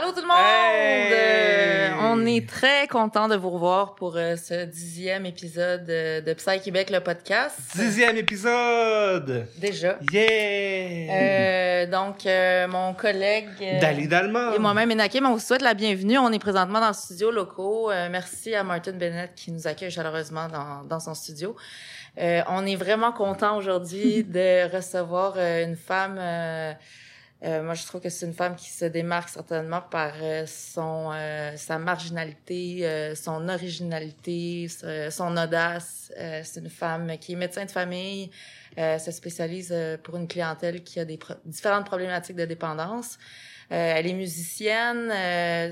Allô tout le monde! Euh, on est très content de vous revoir pour euh, ce dixième épisode euh, de Psy Québec, le podcast. Dixième épisode! Déjà. Yeah! donc, mon collègue... Dali Dalma. Et moi-même, Enakim, on vous souhaite la bienvenue. On est présentement dans le studio locaux. merci à Martin Bennett qui nous accueille chaleureusement dans, dans son studio. on est vraiment content aujourd'hui de recevoir une femme... Euh, moi, je trouve que c'est une femme qui se démarque certainement par euh, son euh, sa marginalité, son originalité, son audace. c'est une femme qui est médecin de famille, se spécialise pour une clientèle qui a des différentes problématiques de dépendance. elle est musicienne.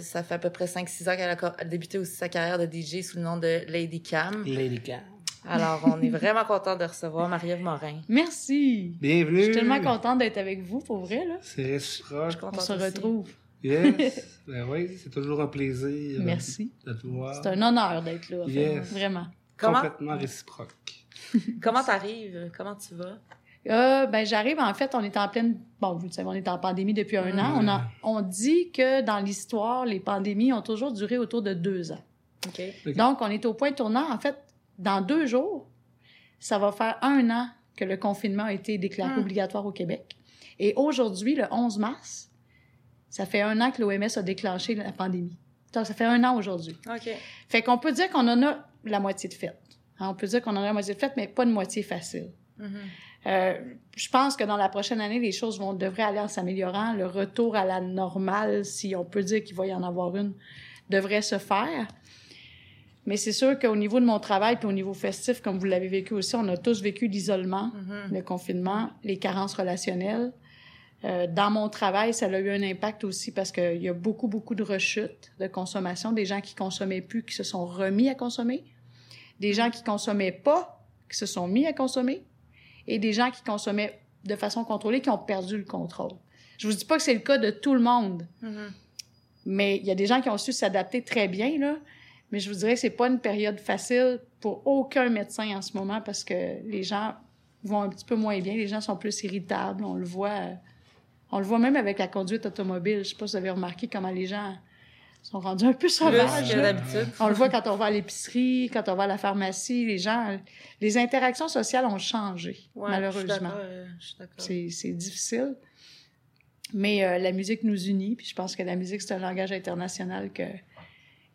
ça fait à peu près 5-6 ans qu'elle a débuté aussi sa carrière de DJ sous le nom de Lady Cam. Lady Cam. Alors, on est vraiment content de recevoir Marie-Ève Morin. Merci. Bienvenue. Je suis tellement contente d'être avec vous, pour vrai, là. C'est réciproque. On se retrouve. Yes. ben oui, c'est toujours un plaisir. Merci. De te voir. C'est un honneur d'être là. Yes. Vraiment. Complètement réciproque. Comment t'arrives? Comment tu vas? Euh, ben j'arrive en fait on est en pleine bon vous savez on est en pandémie depuis un an on a on dit que dans l'histoire les pandémies ont toujours duré autour de deux ans okay. donc on est au point tournant en fait dans deux jours, ça va faire un an que le confinement a été déclaré hmm. obligatoire au Québec. Et aujourd'hui, le 11 mars, ça fait un an que l'OMS a déclenché la pandémie. Ça fait un an aujourd'hui. OK. Fait qu'on peut dire qu'on en a la moitié de fait. Hein, on peut dire qu'on en a la moitié de fait, mais pas de moitié facile. Mm-hmm. Euh, je pense que dans la prochaine année, les choses vont devraient aller en s'améliorant. Le retour à la normale, si on peut dire qu'il va y en avoir une, devrait se faire. Mais c'est sûr qu'au niveau de mon travail puis au niveau festif, comme vous l'avez vécu aussi, on a tous vécu l'isolement, mm-hmm. le confinement, les carences relationnelles. Euh, dans mon travail, ça a eu un impact aussi parce qu'il y a beaucoup, beaucoup de rechutes de consommation, des gens qui consommaient plus, qui se sont remis à consommer, des gens qui consommaient pas, qui se sont mis à consommer, et des gens qui consommaient de façon contrôlée, qui ont perdu le contrôle. Je vous dis pas que c'est le cas de tout le monde, mm-hmm. mais il y a des gens qui ont su s'adapter très bien, là. Mais je vous dirais que c'est pas une période facile pour aucun médecin en ce moment parce que les gens vont un petit peu moins bien, les gens sont plus irritables, on le voit. On le voit même avec la conduite automobile. Je sais pas si vous avez remarqué comment les gens sont rendus un peu sauvages. On le voit quand on va à l'épicerie, quand on va à la pharmacie, les gens, les interactions sociales ont changé, malheureusement. C'est difficile. Mais euh, la musique nous unit, puis je pense que la musique, c'est un langage international que,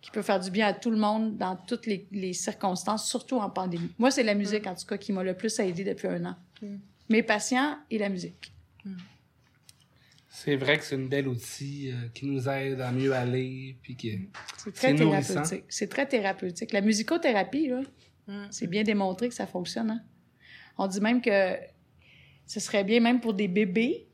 qui peut faire du bien à tout le monde dans toutes les, circonstances, surtout en pandémie. Moi, c'est la musique, en tout cas, qui m'a le plus aidé depuis un an. Mm. Mes patients et la musique. Mm. C'est vrai que c'est une belle outil euh, qui nous aide à mieux aller, puis qui c'est très thérapeutique. C'est très thérapeutique. La musicothérapie, là, mm. c'est bien démontré que ça fonctionne. Hein? On dit même que ce serait bien, même pour des bébés,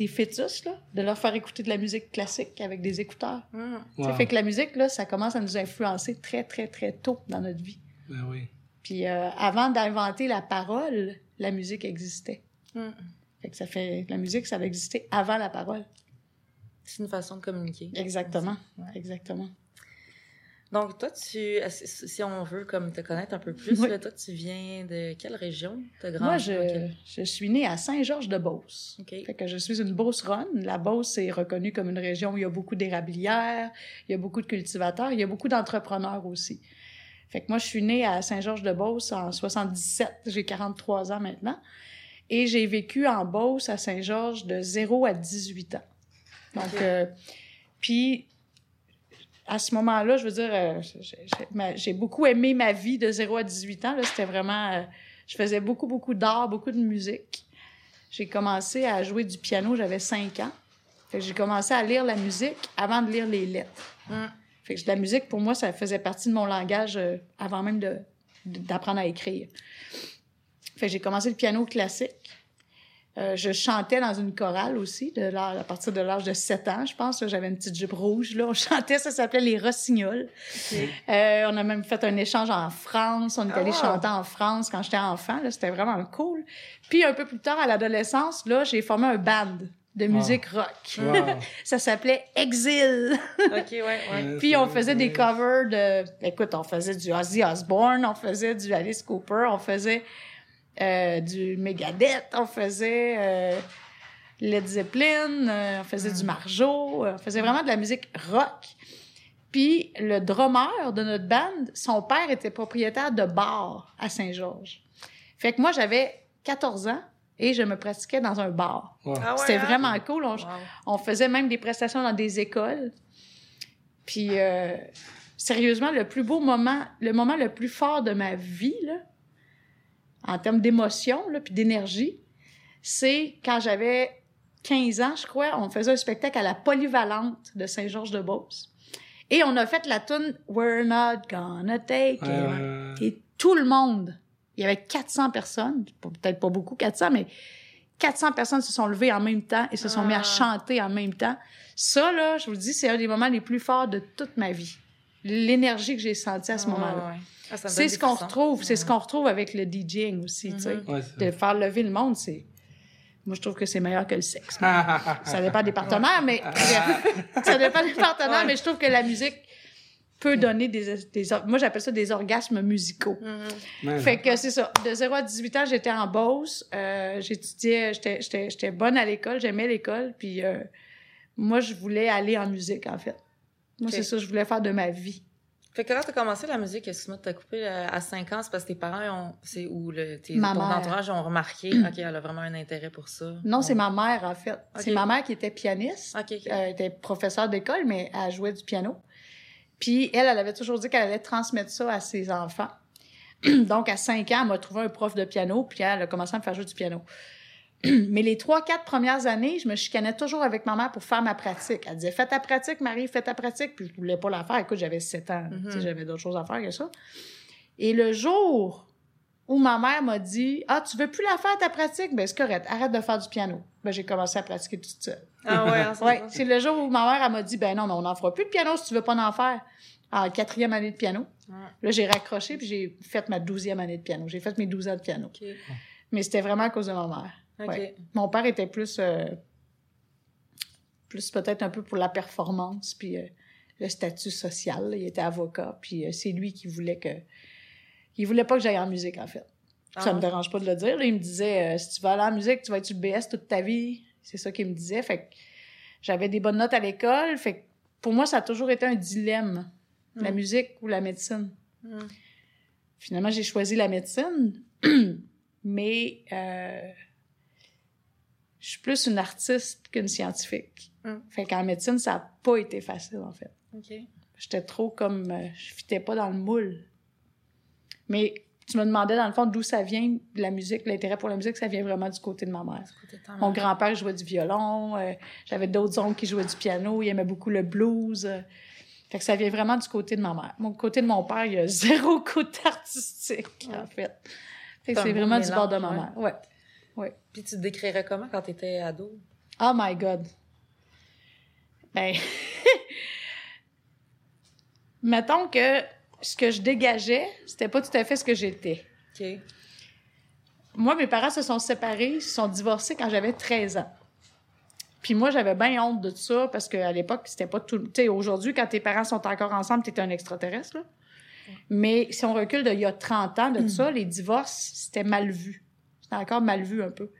des fœtus, là, de leur faire écouter de la musique classique avec des écouteurs. Mmh. Fait que la musique, là, ça commence à nous influencer très, très, très tôt dans notre vie. Ben oui. Puis euh, avant d'inventer la parole, la musique existait. Mmh. Fait que ça fait... La musique, ça va exister avant la parole. C'est une façon de communiquer. Exactement. Exactement. Donc, toi, tu, si on veut comme te connaître un peu plus, toi, tu viens de quelle région? Moi, je, je suis née à Saint-Georges-de-Beauce. Okay. Fait que je suis une Beauceronne. La Beauce est reconnue comme une région où il y a beaucoup d'érablières, il y a beaucoup de cultivateurs, il y a beaucoup d'entrepreneurs aussi. Fait que moi, je suis née à Saint-Georges-de-Beauce en 77. J'ai 43 ans maintenant. Et j'ai vécu en Beauce à Saint-Georges de 0 à 18 ans. Donc, euh, puis à ce moment-là, je veux dire, euh, j'ai beaucoup aimé ma vie de 0 à 18 ans. C'était vraiment... Euh, je faisais beaucoup, beaucoup d'art, beaucoup de musique. J'ai commencé à jouer du piano, j'avais 5 ans. j'ai commencé à lire la musique avant de lire les lettres. Mm. Fait que la musique, pour moi, ça faisait partie de mon langage euh, avant même d'apprendre à écrire. Fait j'ai commencé le piano classique. Euh, je chantais dans une chorale aussi, de à partir de l'âge de 7 ans, je pense. J'avais une petite jupe rouge. Là. On chantait, ça s'appelait Les Rossignols. Euh, on a même fait un échange en France. On est allé ah! chanter en France quand j'étais enfant. C'était vraiment cool. Puis un peu plus tard, à l'adolescence, là, j'ai formé un band de musique rock. ça s'appelait Exil. OK, ouais, ouais. Puis on faisait des covers de... Écoute, on faisait du Ozzy Osbourne, on faisait du Alice Cooper, on faisait... Euh, du Megadeth, on faisait euh, Led Zeppelin, euh, on faisait du Marjo, euh, on faisait vraiment de la musique rock. Puis le drummer de notre band, son père était propriétaire de bar à Saint-Georges. Fait que moi, j'avais 14 ans et je me pratiquais dans un bar. Ah ouais, C'était hein? vraiment cool. On, Wow. on faisait même des prestations dans des écoles. Puis, euh, sérieusement, le plus beau moment, le moment le plus fort de ma vie, là, en termes d'émotion, puis d'énergie, c'est quand j'avais 15 ans, je crois, on faisait un spectacle à la Polyvalente de Saint-Georges-de-Beauce. Et on a fait la tune We're not gonna take it. Euh, Et tout le monde, il y avait 400 personnes, peut-être pas beaucoup 400, mais 400 personnes se sont levées en même temps et se sont mis à Ah. chanter en même temps. Ça, là, je vous le dis, c'est un des moments les plus forts de toute ma vie. L'énergie que j'ai sentie à ce Ouais, moment-là. ouais. Ah, C'est ce qu'on retrouve, c'est ce qu'on retrouve avec le DJing aussi, tu sais. Mhm. ouais, c'est De faire lever le monde, c'est... Moi, je trouve que c'est meilleur que le sexe. ça. Dépend des partenaires, mais... ça dépend des partenaires, Ouais. mais je trouve que la musique peut donner des... des moi, j'appelle ça des orgasmes musicaux. Mhm. Ouais. Fait que c'est ça. De 0 à 18 ans, j'étais en Beauce. Euh, j'étudiais, j'étais, j'étais, j'étais bonne à l'école, j'aimais l'école. Puis euh, moi, je voulais aller en musique, en fait. Moi, c'est ça, je voulais faire de ma vie. Fait que quand t'as commencé la musique, excuse-moi de t'as coupé euh, à 5 ans, c'est parce que tes parents ont, c'est où le, tes, ton mère. entourage ont remarqué, ok, elle a vraiment un intérêt pour ça. Non, c'est ma mère, en fait. C'est ma mère qui était pianiste. Ok. Elle était professeure d'école, mais elle jouait du piano. Puis elle, elle avait toujours dit qu'elle allait transmettre ça à ses enfants. Donc, à 5 ans, elle m'a trouvé un prof de piano, puis elle a commencé à me faire jouer du piano. Mais les trois, quatre premières années, je me chicanais toujours avec ma mère pour faire ma pratique. Elle disait, fais ta pratique, Marie, fais ta pratique. Puis je voulais pas la faire. Écoute, j'avais 7 ans. Mhm. J'avais d'autres choses à faire que ça. Et le jour où ma mère m'a dit, ah, tu veux plus la faire, ta pratique? Ben, c'est correct. Arrête de faire du piano. Ben, j'ai commencé à pratiquer toute seule. Ah ouais, hein, c'est Ouais, c'est le jour où ma mère, elle m'a dit, ben non, mais on n'en fera plus de piano si tu veux pas en faire. En quatrième année de piano. Là, j'ai raccroché, puis j'ai fait ma douzième année de piano. J'ai fait mes douze ans de piano. Mais c'était vraiment à cause de ma mère. Ouais. Mon père était plus, euh, plus peut-être un peu pour la performance, puis euh, le statut social. là. Il était avocat, puis euh, c'est lui qui voulait que... Il voulait pas que j'aille en musique, en fait. Ça Ah. me dérange pas de le dire. là. Il me disait, si tu vas aller en musique, tu vas être sur le BS toute ta vie. C'est ça qu'il me disait. Fait que j'avais des bonnes notes à l'école. Fait que pour moi, ça a toujours été un dilemme. La Mm. musique ou la médecine. Mm. Finalement, j'ai choisi la médecine. mais je suis plus une artiste qu'une scientifique. Mm. Fait qu'en médecine, ça n'a pas été facile, en fait. Ok. J'étais trop comme. euh, je fitais pas dans le moule. Mais tu me demandais, dans le fond, d'où ça vient, la musique, l'intérêt pour la musique, ça vient vraiment du côté de ma mère. De Mon grand-père jouait du violon, euh, j'avais d'autres oncles qui jouaient du piano, il aimait beaucoup le blues. euh. fait que ça vient vraiment du côté de ma mère. Mon côté de mon père, il y a zéro côté artistique, en fait. Fait C'est vraiment du bord de ma mère. Ouais. Puis tu te décrirais comment quand t'étais ado? Oh my God. Ben, mettons que ce que je dégageais, c'était pas tout à fait ce que j'étais. Ok. Moi, mes parents se sont séparés, ils se sont divorcés quand j'avais 13 ans. Puis moi, j'avais bien honte de ça parce qu'à l'époque, c'était pas tout. Tu sais, aujourd'hui, quand tes parents sont encore ensemble, t'es un extraterrestre, là. Mais si on recule d'il y a 30 ans de ça, les divorces, c'était mal vu. C'était encore mal vu un peu.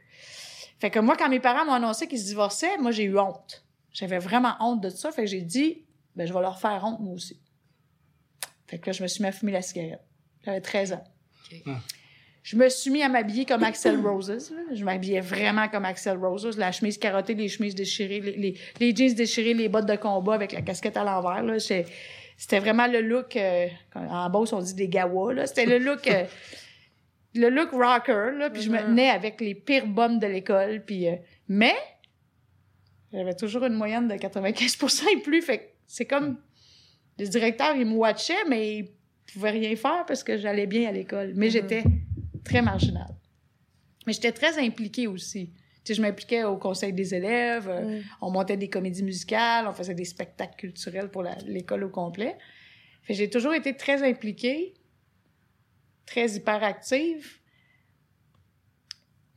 Fait que moi, quand mes parents m'ont annoncé qu'ils se divorçaient, moi, j'ai eu honte. J'avais vraiment honte de ça. Fait que j'ai dit, ben, je vais leur faire honte, moi aussi. Fait que là, je me suis mis à fumer la cigarette. J'avais 13 ans. Ah. Je me suis mis à m'habiller comme Axel Roses. là. Je m'habillais vraiment comme Axel Roses. La chemise carottée, les chemises déchirées, les, les, les jeans déchirés, les bottes de combat avec la casquette à l'envers. là. C'est- C'était vraiment le look... euh, en Beauce, on dit des gawas. là. C'était le look... euh, le look rocker. Là, puis je me Mhm. tenais avec les pires bombes de l'école. Puis, euh, mais j'avais toujours une moyenne de 95 et plus. Fait que c'est comme... Le directeur, il me watchait, mais il pouvait rien faire parce que j'allais bien à l'école. Mais Mhm. j'étais très marginale. Mais j'étais très impliquée aussi. Tu sais, je m'impliquais au conseil des élèves, euh, Mm. on montait des comédies musicales, on faisait des spectacles culturels pour l'école au complet. J'ai toujours été très impliquée, très hyperactive.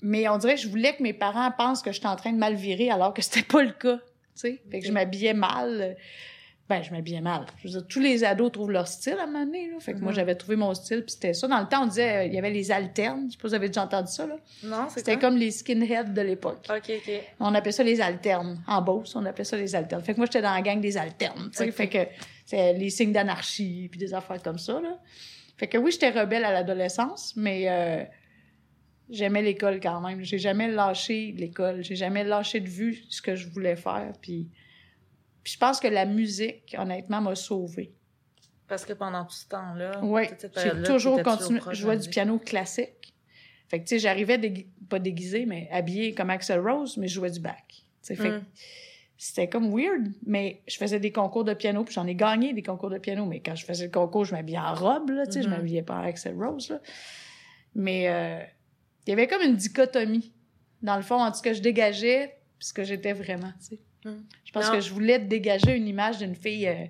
Mais on dirait que je voulais que mes parents pensent que j'étais en train de mal virer alors que c'était pas le cas. Tu sais? Fait que je m'habillais mal. Ben, je m'habillais mal. Je veux dire, tous les ados trouvent leur style à un moment donné, là. Fait que moi, Mhm. j'avais trouvé mon style, puis c'était ça. Dans le temps, on disait, euh, il y avait les alternes. Je sais pas si vous avez déjà entendu ça, là. Non, c'est C'était comme les skinheads de l'époque. OK, OK. On appelait ça les alternes. En Beauce, on appelait ça les alternes. Fait que moi, j'étais dans la gang des alternes, tu sais. Ok. Fait que c'est les signes d'anarchie, puis des affaires comme ça, là. Fait que oui, j'étais rebelle à l'adolescence, mais euh, j'aimais l'école quand même. J'ai jamais lâché l'école. J'ai jamais lâché de vue ce que je voulais faire, puis... Puis je pense que la musique, honnêtement, m'a sauvée. Parce que pendant tout ce temps-là, Oui, j'ai toujours continué. Je jouais du piano classique. Fait que, tu sais, j'arrivais, dégui- pas déguisée, mais habillée comme Axel Rose, mais je jouais du bac. Tu sais, fait que Mm. C'était comme weird, mais je faisais des concours de piano, puis j'en ai gagné des concours de piano, mais quand je faisais le concours, je m'habillais en robe, là, tu sais, je Mhm. m'habillais pas en Axel Rose, là. Mais euh, il y avait comme une dichotomie, dans le fond, entre ce que je dégageais ce que j'étais vraiment, tu sais. Mhm. Je pense Non. que je voulais dégager une image d'une fille euh,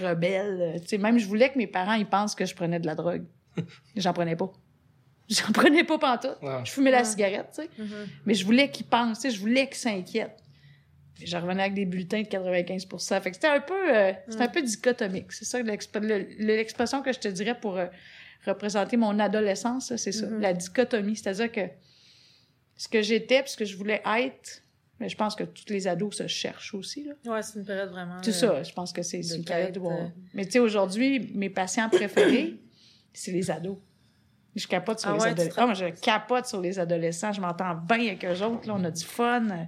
rebelle, euh, tu sais, même je voulais que mes parents, ils pensent que je prenais de la drogue. J'en prenais pas. J'en prenais pas pantoute. Je fumais la cigarette, tu sais. Mhm. Mais je voulais qu'ils pensent, tu sais, je voulais qu'ils s'inquiètent. Je revenais avec des bulletins de 95 Fait que c'était un peu, euh, c'était un peu dichotomique. C'est ça l'exp- le- l'expression que je te dirais pour euh, représenter mon adolescence, c'est ça. Mhm. La dichotomie. C'est-à-dire que ce que j'étais ce que je voulais être, mais je pense que tous les ados se cherchent aussi, là. Ouais, c'est une période vraiment. C'est euh, ça, je pense que c'est une période où on- euh. Mais tu sais, aujourd'hui, mes patients préférés, c'est les ados. Je capote sur Ah les ouais, adolescents. Ah, moi, je capote sur les adolescents. Je m'entends bien avec eux autres. Là, on a du fun. euh,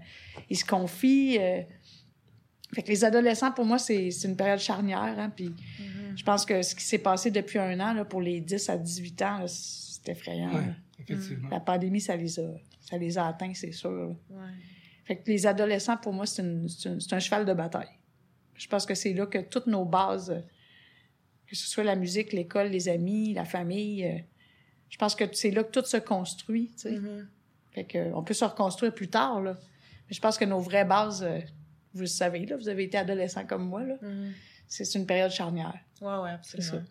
Ils se confient. euh. Fait que les adolescents, pour moi, c'est c'est une période charnière. Hein, puis Mhm. je pense que ce qui s'est passé depuis un an, là, pour les 10 à 18 ans, c'est effrayant. Ouais, effectivement. La pandémie, ça les a, ça les a atteints, c'est sûr. Ouais. Fait que les adolescents, pour moi, c'est un cheval de bataille. Je pense que c'est là que toutes nos bases, que ce soit la musique, l'école, les amis, la famille, euh, je pense que c'est là que tout se construit. tu sais. Mhm. Fait que, euh, on peut se reconstruire plus tard. Là. Mais je pense que nos vraies bases, euh, vous le savez, là, vous avez été adolescent comme moi, là, Mhm. c'est c'est une période charnière. Ouais, ouais, absolument.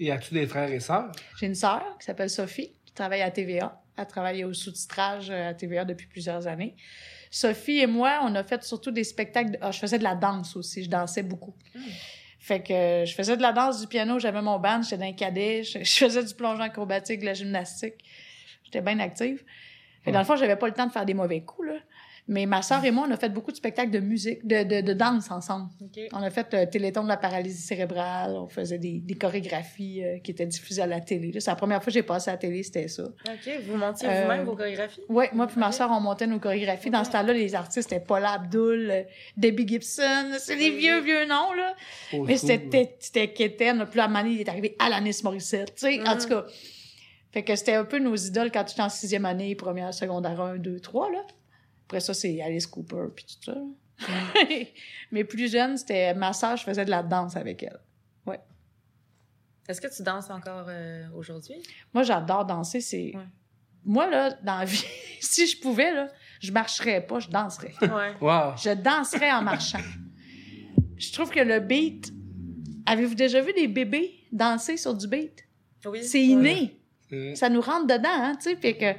Y a-tu des frères et sœurs? J'ai une sœur qui s'appelle Sophie, qui travaille à TVA. Elle travaille au sous-titrage euh, à TVA depuis plusieurs années. Sophie et moi, on a fait surtout des spectacles. de- ah, je faisais de la danse aussi. Je dansais beaucoup. Mm. Fait que je faisais de la danse, du piano, j'avais mon band, j'étais dans un cadet, je, je faisais du plongeon acrobatique, de la gymnastique. J'étais bien active. Fait que dans le fond, j'avais pas le temps de faire des mauvais coups, là. Mais ma sœur et moi, on a fait beaucoup de spectacles de musique, de, de, de danse ensemble. On a fait euh, Téléthon de la paralysie cérébrale, on faisait des, des chorégraphies euh, qui étaient diffusées à la télé. C'est la première fois que j'ai passé à la télé, c'était ça. OK. Vous montiez Euh, vous-même vos chorégraphies? Oui, moi puis ma soeur, on montait nos chorégraphies. Dans ce temps-là, les artistes, c'était Paula Abdul, euh, Debbie Gibson, c'est des vieux, vieux noms, là. Mais c'était c'était puis à un moment donné, il est arrivé Alanis Morissette, tu sais, en Mhm. tout cas. Fait que c'était un peu nos idoles quand j'étais en sixième année, première, secondaire 1, 2, 3, là. Après ça, c'est Alice Cooper, puis tout ça. Mais plus jeune, c'était ma soeur, je faisais de la danse avec elle. Est-ce que tu danses encore euh, aujourd'hui? Moi, j'adore danser, c'est... Ouais. Moi, là, dans la vie, si je pouvais, là, je marcherais pas, je danserais. Ouais. Wow! Je danserais en marchant. Je trouve que le beat... Avez-vous déjà vu des bébés danser sur du beat? Oui. C'est inné. Ça nous rentre dedans, hein, tu sais, fait que...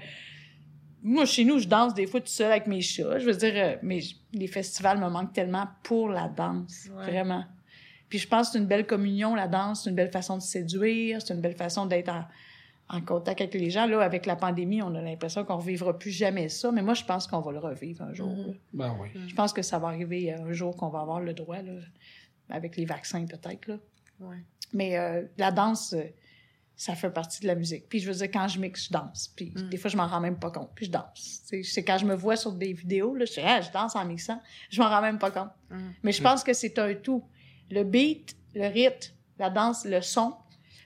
Moi, chez nous, je danse des fois tout seul avec mes chats. Je veux dire, euh, mais les festivals me manquent tellement pour la danse, Ouais. vraiment. Puis je pense que c'est une belle communion, la danse. C'est une belle façon de séduire. C'est une belle façon d'être en, en contact avec les gens. Là, avec la pandémie, on a l'impression qu'on ne revivra plus jamais ça. Mais moi, je pense qu'on va le revivre un jour. Mhm. Ben oui. Je pense que ça va arriver un jour qu'on va avoir le droit, là, avec les vaccins peut-être. Là. Ouais. Mais euh, la danse, euh, ça fait partie de la musique. Puis je veux dire, quand je mixe, je danse. Puis Mm. des fois, je m'en rends même pas compte. Puis je danse. C'est quand je me vois sur des vidéos, là, je dis, ah, je danse en mixant. Je m'en rends même pas compte. Mhm. Mais je pense que c'est un tout. Le beat, le rythme, la danse, le son,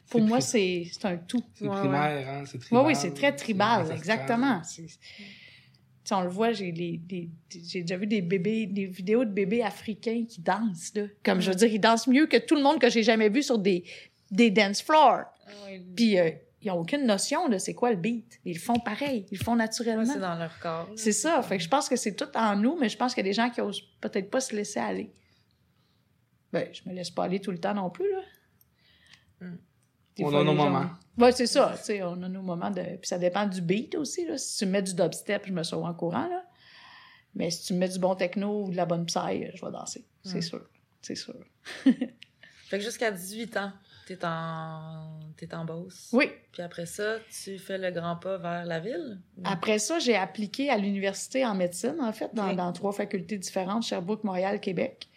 pour moi, c'est c'est un tout. C'est Ouais, primaire, hein? C'est Oui, tribal. oui, c'est très tribal, exactement. On le voit, les- j'ai déjà vu des bébés, des vidéos de bébés africains qui dansent, là. Comme je veux dire, ils dansent mieux que tout le monde que j'ai jamais vu sur des, des dance floors. Puis, euh, ils n'ont aucune notion de c'est quoi le beat. Ils le font pareil, ils le font Ouais, naturellement. c'est dans leur corps. C'est ça. Fait que je pense que c'est tout en nous, mais je pense qu'il y a des gens qui osent peut-être pas se laisser aller. Ben, je me laisse pas aller tout le temps non plus, là. Mm. On fois, a nos gens- moments. C'est ça. Tu sais, on a nos moments de. Puis ça dépend du beat aussi, là. Si tu mets du dubstep, je me sauve en courant, là. Mais si tu me mets du bon techno ou de la bonne psy, je vais danser. C'est Mm. sûr. c'est sûr. Fait que jusqu'à 18 ans, t'es en, t'es en Beauce. Oui. Puis après ça, tu fais le grand pas vers la ville? Après ça, j'ai appliqué à l'université en médecine, en fait, dans, trois facultés différentes, Sherbrooke, Montréal, Québec.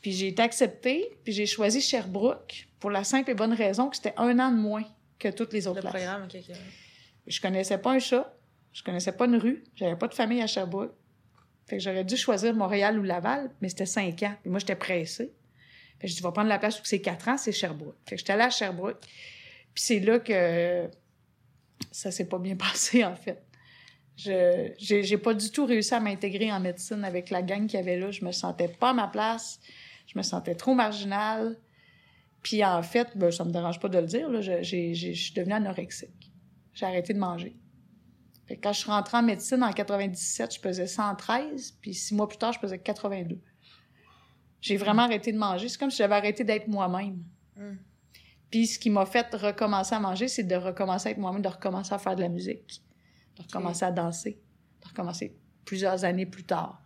Puis j'ai été acceptée, puis j'ai choisi Sherbrooke pour la simple et bonne raison que c'était un an de moins que toutes les autres Le places. programme. Je connaissais pas un chat, je connaissais pas une rue, j'avais pas de famille à Sherbrooke. Fait que j'aurais dû choisir Montréal ou Laval, mais c'était cinq ans. Puis moi, j'étais pressée. Je dis, va prendre la place où c'est quatre ans, c'est Sherbrooke. Fait que j'étais allée à Sherbrooke. Puis c'est là que ça s'est pas bien passé, en fait. Je j'ai pas du tout réussi à m'intégrer en médecine avec la gang qu'il y avait là. Je me sentais pas à ma place. Je me sentais trop marginale. Puis en fait, ben, ça me dérange pas de le dire, là, je, j'ai- je suis devenue anorexique. J'ai arrêté de manger. Quand je suis rentrée en médecine en 97, je pesais 113, puis six mois plus tard, je pesais 82. J'ai vraiment arrêté de manger. C'est comme si j'avais arrêté d'être moi-même. Mm. Puis ce qui m'a fait recommencer à manger, c'est de recommencer à être moi-même, de recommencer à faire de la musique, de recommencer à danser, de recommencer plusieurs années plus tard.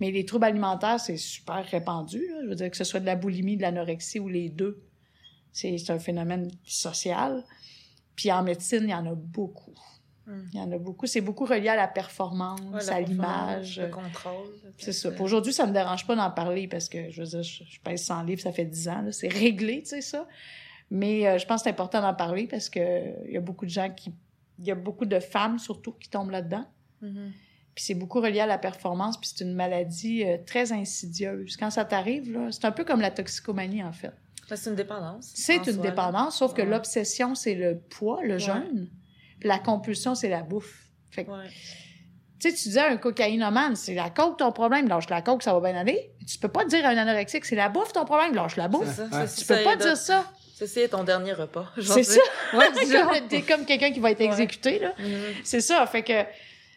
Mais les troubles alimentaires, c'est super répandu. Je veux dire que ce soit de la boulimie, de l'anorexie ou les deux. C'est un phénomène social. Puis en médecine, il y en a beaucoup. Mm. Il y en a beaucoup. C'est beaucoup relié à la performance, Ouais, à l'image. Le contrôle. C'est ça. Pour aujourd'hui, ça me dérange pas d'en parler parce que, je veux dire, je, je pèse 100 livres, ça fait 10 ans. C'est réglé, tu sais, ça. Mais euh, je pense que c'est important d'en parler parce que il y a beaucoup de gens qui... Il y a beaucoup de femmes, surtout, qui tombent là-dedans. Mhm. Puis c'est beaucoup relié à la performance, puis c'est une maladie euh, très insidieuse. Quand ça t'arrive, là, c'est un peu comme la toxicomanie, en fait. C'est une dépendance. C'est une soi, là. dépendance, sauf que l'obsession, c'est le poids, le jeûne. La compulsion, c'est la bouffe. Fait que Ouais. tu sais, tu disais à un cocaïnomane, c'est la coke ton problème, lâche la coke, ça va bien aller. Tu peux pas dire à un anorexique, c'est la bouffe ton problème, lâche la bouffe. ça. Ouais. Tu peux ça pas dire ça. Ceci est ton dernier repas. genre, C'est ça. Ouais, genre. Comme- T'es comme quelqu'un qui va être Ouais. exécuté, là. Mhm. C'est ça. Fait que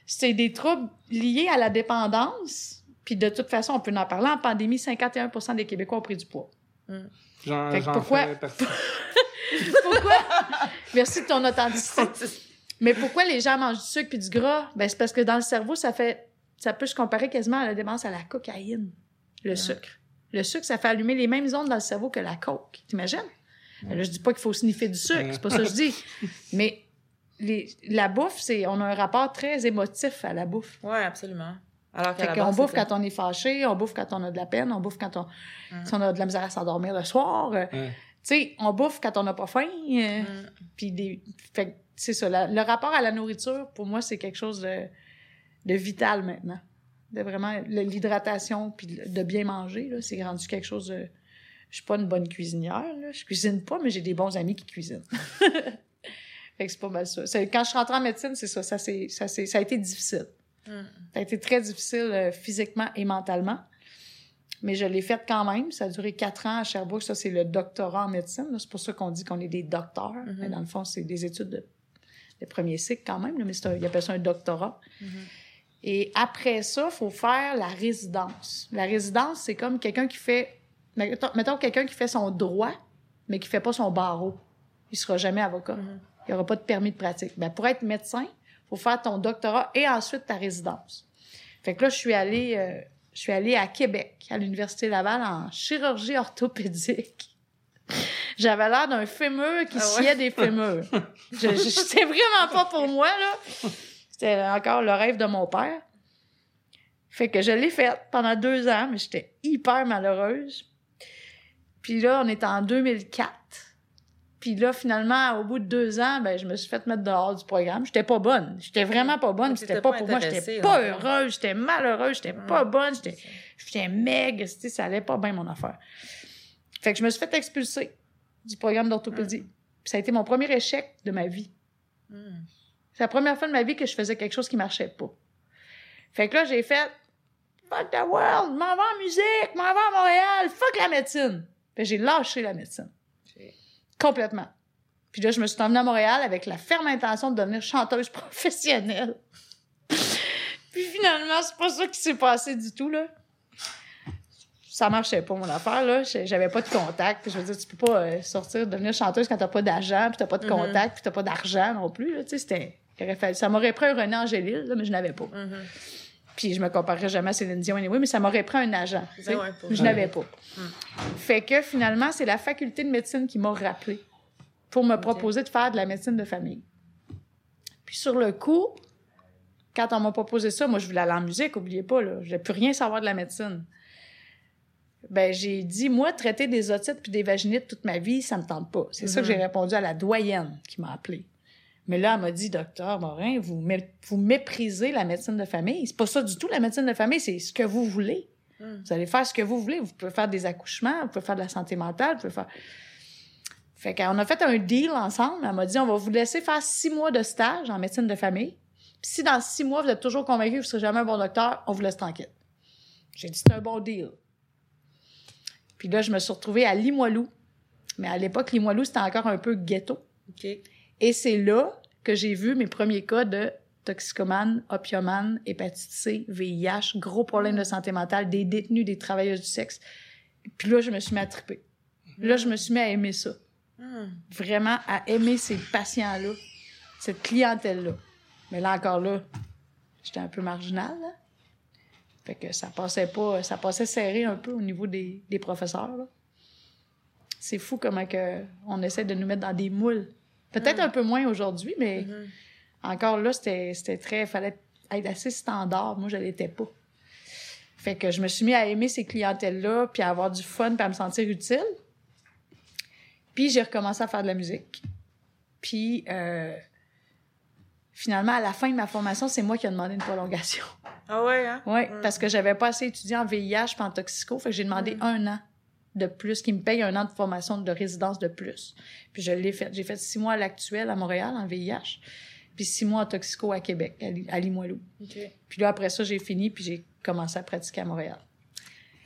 c'est des troubles liés à la dépendance. Puis de toute façon, on peut en parler. En pandémie, 51 des Québécois ont pris du poids. J'en Fait que. Pourquoi? Merci de ton authenticité. Mais pourquoi les gens mangent du sucre puis du gras? Ben, c'est parce que dans le cerveau, ça fait, ça peut se comparer quasiment à la démence à la cocaïne. Le sucre. Le sucre, ça fait allumer les mêmes ondes dans le cerveau que la coke. T'imagines? Ben Là, je dis pas qu'il faut sniffer du sucre, c'est pas ça que je dis. Mais les, la bouffe, c'est, on a un rapport très émotif à la bouffe. Ouais, absolument. Alors qu'on bouffe quand on est fâché, on bouffe quand on a de la peine, on bouffe quand on, Mm. si on a de la misère à s'endormir le soir. euh, Ouais. Tu sais, on bouffe quand on n'a pas faim. euh, Mm. puis des... fait c'est ça. la- le rapport à la nourriture, pour moi, c'est quelque chose de, de vital maintenant. De vraiment l'hydratation puis de bien manger, c'est rendu quelque chose de. Je suis pas une bonne cuisinière, là. Je cuisine pas, mais j'ai des bons amis qui cuisinent. fait que c'est pas mal ça. Quand je suis rentrée en médecine, c'est ça. Ça, ça, ça a été difficile. Mm. Ça a été très difficile euh, physiquement et mentalement. Mais je l'ai faite quand même. Ça a duré quatre ans à Sherbrooke. Ça, c'est le doctorat en médecine. C'est pour ça qu'on dit qu'on est des docteurs. Mhm. Mais dans le fond, c'est des études de, de premier cycle quand même. mais un- ils appellent ça un doctorat. Mhm. Et après ça, il faut faire la résidence. La résidence, c'est comme quelqu'un qui fait... Mettons, quelqu'un qui fait son droit, mais qui fait pas son barreau. Il sera jamais avocat. Mhm. Il n'y aura pas de permis de pratique. Ben, pour être médecin, il faut faire ton doctorat et ensuite ta résidence. Fait que là, je suis allée, euh, je suis allée à Québec, à l'Université Laval, en chirurgie orthopédique. J'avais l'air d'un fémur qui Ah ouais? sciait des fémurs. Je- je- C'était vraiment pas pour moi, là. C'était encore le rêve de mon père. Fait que je l'ai faite pendant deux ans, mais j'étais hyper malheureuse. Puis là, on est en 2004. Puis là, finalement, au bout de deux ans, ben, je me suis fait mettre dehors du programme. J'étais pas bonne. J'étais vraiment pas bonne. C'était pas pas pour moi. J'étais pas heureuse. J'étais malheureuse. J'étais Mm. pas bonne. J'étais, maigre. Ça allait pas bien, mon affaire. Fait que je me suis fait expulser du programme d'orthopédie. Puis ça a été mon premier échec de ma vie. Mm. C'est la première fois de ma vie que je faisais quelque chose qui marchait pas. Fait que là, j'ai fait Fuck the world, m'en vais en musique, m'en vais à Montréal, fuck la médecine. Fait j'ai lâché la médecine. Complètement. Puis là, je me suis emmenée à Montréal avec la ferme intention de devenir chanteuse professionnelle. Puis finalement, c'est pas ça qui s'est passé du tout, là. Ça marchait pas, mon affaire, là. J'avais pas de contact. Je veux dire, tu peux pas euh, sortir, devenir chanteuse quand t'as pas d'argent, puis t'as pas de Mhm. contact, puis t'as pas d'argent non plus, là. Tu sais, c'était... Ça m'aurait pris un René Angélil, là, mais je n'avais pas. Mhm. Puis je me comparerais jamais à Céline Dion anyway, mais ça m'aurait pris un agent. Ben ouais, je n'avais pas. Fait que finalement, c'est la faculté de médecine qui m'a rappelé pour me proposer de faire de la médecine de famille. Puis sur le coup, quand on m'a proposé ça, moi je voulais aller en musique, oubliez pas, là. Je voulais plus rien savoir de la médecine. Ben, j'ai dit, moi, traiter des otites puis des vaginites toute ma vie, ça me tente pas. C'est ça que j'ai répondu à la doyenne qui m'a appelé. Mais là, elle m'a dit, docteur Morin, vous, mé- vous méprisez la médecine de famille. C'est pas ça du tout, la médecine de famille, c'est ce que vous voulez. Mm. Vous allez faire ce que vous voulez. Vous pouvez faire des accouchements, vous pouvez faire de la santé mentale, vous pouvez faire... Fait qu'on a fait un deal ensemble. Elle m'a dit, on va vous laisser faire six mois de stage en médecine de famille. Puis si dans six mois, vous êtes toujours convaincu que vous ne serez jamais un bon docteur, on vous laisse tranquille. J'ai dit, c'est un bon deal. Puis là, je me suis retrouvée à Limoilou. Mais à l'époque, Limoilou, c'était encore un peu ghetto. OK. Et c'est là que j'ai vu mes premiers cas de toxicomane, opiomane, hépatite C, VIH, gros problèmes de santé mentale, des détenus, des travailleuses du sexe. Puis là, je me suis mis à triper. Là, je me suis mis à aimer ça. Hmm. Vraiment à aimer ces patients-là, cette clientèle-là. Mais là, encore là, j'étais un peu marginale, là. Fait que ça passait pas, ça passait serré un peu au niveau des, des professeurs. C'est fou comment que on essaie de nous mettre dans des moules. Peut-être un peu moins aujourd'hui, mais Mhm. encore là, c'était c'était très. fallait être assez standard. Moi, je l'étais pas. Fait que je me suis mis à aimer ces clientèles-là, puis à avoir du fun, puis à me sentir utile. Puis j'ai recommencé à faire de la musique. Puis euh, finalement, à la fin de ma formation, c'est moi qui ai demandé une prolongation. Ah ouais, hein? Oui, Mm. parce que j'avais pas assez étudié en VIH puis en toxico. Fait que j'ai demandé Mm. un an de plus, qui me paye un an de formation de résidence de plus. Puis je l'ai fait. J'ai fait six mois à l'actuel à Montréal en VIH, puis six mois en toxico à Québec, à Li- à Limoilou. Puis là, après ça, j'ai fini, puis j'ai commencé à pratiquer à Montréal.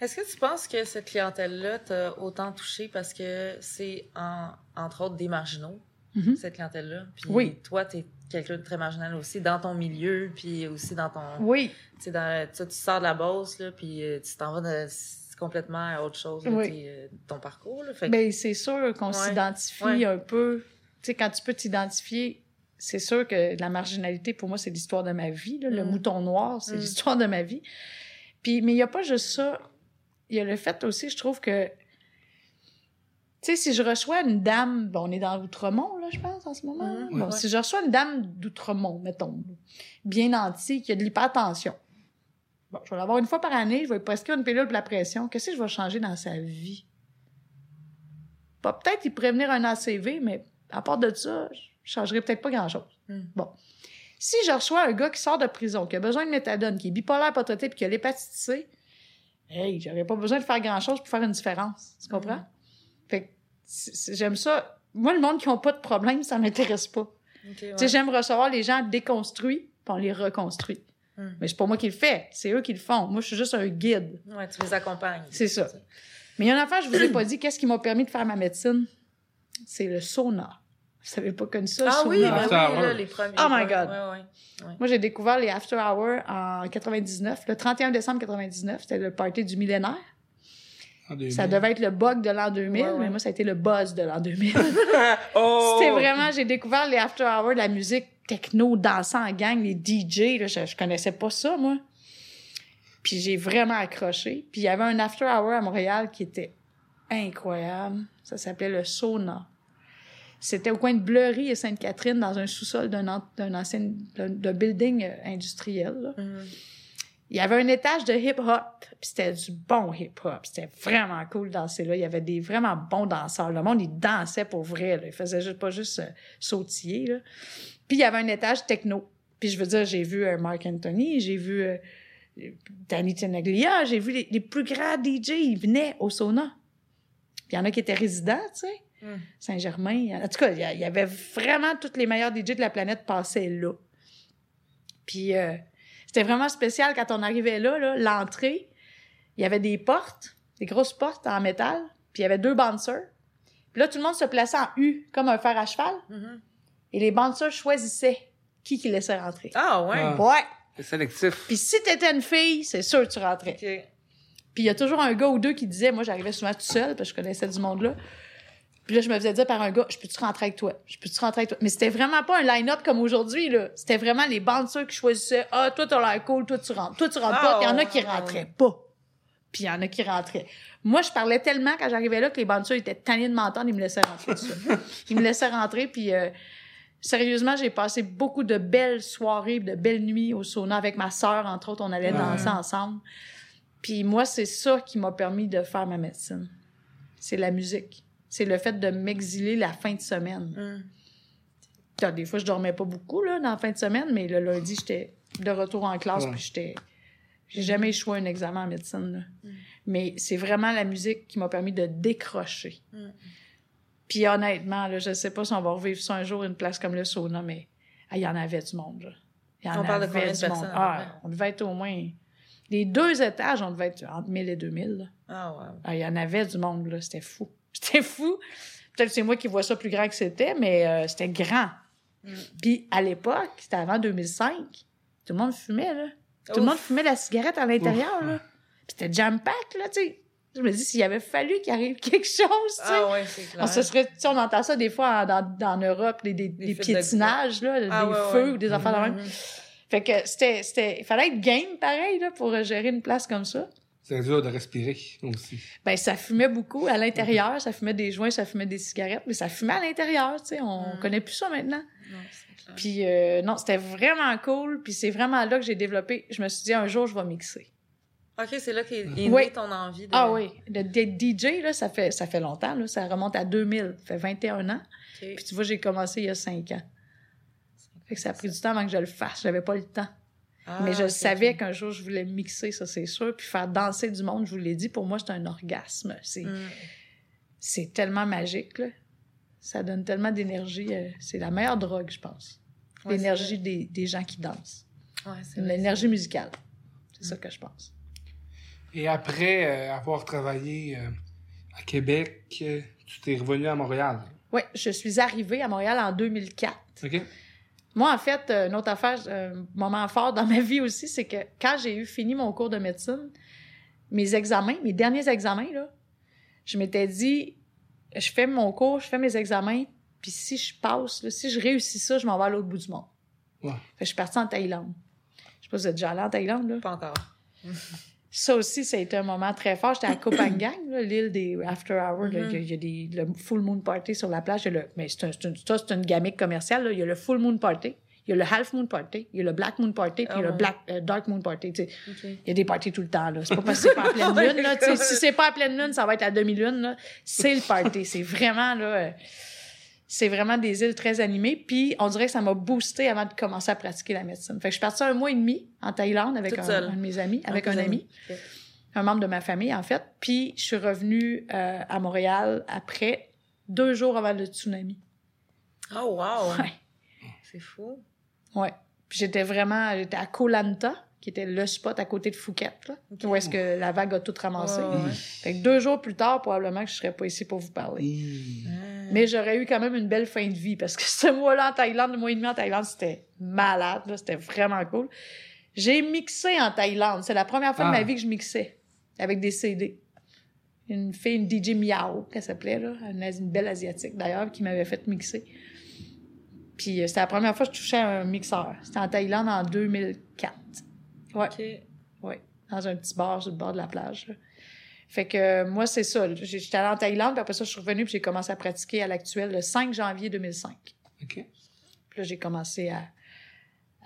Est-ce que tu penses que cette clientèle-là t'a autant touché parce que c'est, en- entre autres, des marginaux, Mhm. cette clientèle-là? Puis Oui. toi, t'es quelqu'un de très marginal aussi dans ton milieu, puis aussi dans ton... Oui, Tu sais, tu sors de la bosse, là, puis euh, tu t'en vas de- complètement à autre chose, là, Oui. euh, ton parcours, là. Fait que- ben c'est sûr qu'on Ouais. s'identifie Ouais. un peu. Tu sais, quand tu peux t'identifier, c'est sûr que la marginalité, pour moi, c'est l'histoire de ma vie. là. Le Mm. mouton noir, c'est Mm. l'histoire de ma vie. Puis, mais il n'y a pas juste ça. Il y a le fait aussi, je trouve que. Tu sais, si je reçois une dame, bon, on est dans l'Outremont, là, je pense, en ce moment. Mhm. Bon, Ouais. si je reçois une dame d'Outremont, mettons, bien nantie, qui a de l'hypertension, bon, je vais l'avoir une fois par année, je vais lui prescrire une pilule pour la pression. Qu'est-ce que je vais changer dans sa vie? Pas- Peut-être il pourrait venir un ACV, mais à part de ça, je changerais peut-être pas grand-chose. Mm. Bon. Si je reçois un gars qui sort de prison, qui a besoin de méthadone, qui est bipolaire, pas traité, puis qui a l'hépatite C, hey, j'aurais pas besoin de faire grand-chose pour faire une différence. Tu comprends? Mm. Fait que c'est- c'est- j'aime ça. Moi, le monde qui n'a pas de problème, ça m'intéresse pas. Ouais. J'aime recevoir les gens déconstruits, puis on les reconstruit. Mm. Mais c'est pas moi qui le fais, c'est eux qui le font. Moi, je suis juste un guide. Ouais, tu les accompagnes. C'est ça. Mais il y a une affaire, je vous ai pas dit, qu'est-ce qui m'a permis de faire ma médecine? C'est le sauna. Vous savez pas connu ça, le Ah sauna? oui, ben oui, là, les premiers. Oh my ouais, God. Ouais, ouais. Moi, j'ai découvert les After Hours en 99, le 31 décembre 99. C'était le party du millénaire. En 2000. Ça devait être le bug de l'an 2000, Ouais, ouais. mais moi, ça a été le buzz de l'an 2000. oh! C'était vraiment, j'ai découvert les After Hours, de la musique techno, dansant en gang, les DJ, là, je, je connaissais pas ça, moi. Puis j'ai vraiment accroché. Puis il y avait un After Hour à Montréal qui était incroyable. Ça s'appelait le Sauna. C'était au coin de Bleury et Sainte-Catherine, dans un sous-sol d'un an- d'un ancien d'un building euh, industriel. là. Mhm. Il y avait un étage de hip-hop, puis c'était du bon hip-hop. C'était vraiment cool de danser là. Il y avait des vraiment bons danseurs. Le monde, il dansait pour vrai. Là. Il faisait juste, pas juste euh, sautiller. Là. Puis il y avait un étage techno. Puis je veux dire, j'ai vu euh, Mark Anthony, j'ai vu euh, Danny Tenaglia, j'ai vu les, les plus grands DJ, ils venaient au sauna. Puis il y en a qui étaient résidents, tu sais. Mm. Saint-Germain. En tout cas, il y avait vraiment tous les meilleurs DJ de la planète passaient là. Puis euh, c'était vraiment spécial quand on arrivait là, là, l'entrée. Il y avait des portes, des grosses portes en métal, puis il y avait deux bouncers. Puis là, tout le monde se plaçait en U, comme un fer à cheval, Mhm. et les bouncers choisissaient qui qui laissait rentrer. Ah, ouais. Ah. Ouais! C'est sélectif. Puis si t'étais une fille, c'est sûr que tu rentrais. Puis il y a toujours un gars ou deux qui disait, moi j'arrivais souvent tout seul, parce que je connaissais du monde là. Puis là, je me faisais dire par un gars, je peux-tu rentrer avec toi? Je peux-tu rentrer avec toi? Mais c'était vraiment pas un line-up comme aujourd'hui, là. C'était vraiment les bouncers qui choisissaient, ah, toi, t'as l'air cool, toi, tu rentres. Toi, tu rentres pas. Ah, Puis il y en a qui ouais. rentraient pas. Puis il y en a qui rentraient. Moi, je parlais tellement quand j'arrivais là que les bouncers étaient tannés de m'entendre, ils me laissaient rentrer. Ils me laissaient rentrer, puis euh, sérieusement, j'ai passé beaucoup de belles soirées, de belles nuits au sauna avec ma sœur, entre autres, on allait Ouais. danser ensemble. Puis moi, c'est ça qui m'a permis de faire ma médecine. C'est la musique. C'est le fait de m'exiler la fin de semaine. Hum. T'as- Des fois, je dormais pas beaucoup là, dans la fin de semaine, mais le lundi, j'étais de retour en classe, Ouais. puis j'étais. J'ai jamais échoué un examen en médecine. là. Mm. Mais c'est vraiment la musique qui m'a permis de décrocher. Mm. Puis honnêtement, là, je sais pas si on va revivre ça un jour, une place comme le sauna, mais ah, il y en avait du monde. Là. Il y en On parle de combien personnes, Ah, on devait être au moins. Les deux étages, on devait être entre 1000 et 2000. là. Ah, ouais. Ah, il y en avait du monde, là. C'était fou. C'était fou. Peut-être que c'est moi qui vois ça plus grand que c'était, mais euh, c'était grand. Mm. Puis à l'époque, c'était avant 2005, tout le monde fumait, là. Tout le monde fumait la cigarette à l'intérieur, là. Puis c'était jam-pack, là, tu sais. Je me dis, s'il avait fallu qu'il arrive quelque chose, tu sais. Ah, ouais, c'est clair. on se serait, tu sais, on entend ça des fois en, dans, dans Europe, des, des, des feux de piétinages, là, Ah, des ouais, feux ouais. ou des affaires de même. Mhm. Fait que c'était, c'était, il fallait être game, pareil, là, pour gérer une place comme ça. C'est dur de respirer aussi. Ben, ça fumait beaucoup à l'intérieur, ça fumait des joints, ça fumait des cigarettes, mais ça fumait à l'intérieur, tu sais, on Mm. connaît plus ça maintenant. Non, clair. Puis euh, non, c'était vraiment cool, puis c'est vraiment là que j'ai développé, je me suis dit un jour je vais mixer. OK, c'est là qu'est est Oui. née ton envie de... Ah oui, de d'être DJ là, ça fait ça fait longtemps là, ça remonte à 2000, ça fait 21 ans. Puis tu vois, j'ai commencé il y a 5 ans. Fait que ça a pris du temps avant que je le fasse, j'avais pas le temps. Ah, mais je ok, savais qu'un jour je voulais mixer, ça c'est sûr, puis faire danser du monde, je vous l'ai dit, pour moi c'est un orgasme, c'est c'est tellement magique, là. Ça donne tellement d'énergie. euh, c'est la meilleure drogue, je pense. Ouais, L'énergie des, des gens qui dansent. Ouais, L'énergie musicale. C'est Mm. ça que je pense. Et après euh, avoir travaillé euh, à Québec, tu t'es revenu à Montréal? Oui, je suis arrivée à Montréal en 2004. OK? Moi, en fait, euh, une autre affaire, un moment fort dans ma vie aussi, c'est que quand j'ai eu fini mon cours de médecine, mes examens, mes derniers examens, là, je m'étais dit, je fais mon cours, je fais mes examens, puis si je passe, là, si je réussis ça, je m'en vais à l'autre bout du monde. Ouais. Fait que je suis partie en Thaïlande. Je sais pas si vous êtes déjà allé en Thaïlande, là. Pas encore. Ça aussi, ça a été un moment très fort. J'étais à là, l'île des After Hours. Mhm. Il y a, il y a des, le Full Moon Party sur la plage. Le- mais c'est un- ça, c'est une gamique commerciale. là. Il y a le Full Moon Party, il y a le Half Moon Party, il y a le Black Moon Party, puis il y a Oh. le Black, euh, Dark Moon Party. Il y a des parties tout le temps. C'est pas parce que c'est pas à pleine lune. Là, si c'est pas à pleine lune, ça va être à demi-lune. C'est le party. C'est vraiment... là. euh, c'est vraiment des îles très animées. Puis on dirait que ça m'a boosté avant de commencer à pratiquer la médecine. Fait que je suis partie un mois et demi en Thaïlande avec un, de mes amis, avec un ami un membre de ma famille, en fait. Puis je suis revenue euh, à Montréal après deux jours avant le tsunami. Oh, wow! Ouais. C'est fou. Ouais. J'étais vraiment... J'étais à Koh Lanta, qui était le spot à côté de Phuket, là, où est-ce que la vague a tout ramassé. Ouais. Fait que deux jours plus tard, probablement que je serais pas ici pour vous parler. Mmh. Ah. Mais j'aurais eu quand même une belle fin de vie, parce que ce mois-là en Thaïlande, le mois et demi en Thaïlande, c'était malade, là, c'était vraiment cool. J'ai mixé en Thaïlande. C'est la première fois de Ah. ma vie que je mixais avec des CD. Une fille, une DJ Miao, qu'elle s'appelait, là, une, une belle asiatique d'ailleurs, qui m'avait fait mixer. Puis euh, c'était la première fois que je touchais à un mixeur. C'était en Thaïlande en 2004. Ouais, ouais. Dans un petit bar sur le bord de la plage. là. Fait que euh, moi, c'est ça. J'étais allée en Thaïlande, puis après ça, je suis revenue, puis j'ai commencé à pratiquer à l'actuel le 5 janvier 2005. OK? Puis là, j'ai commencé à,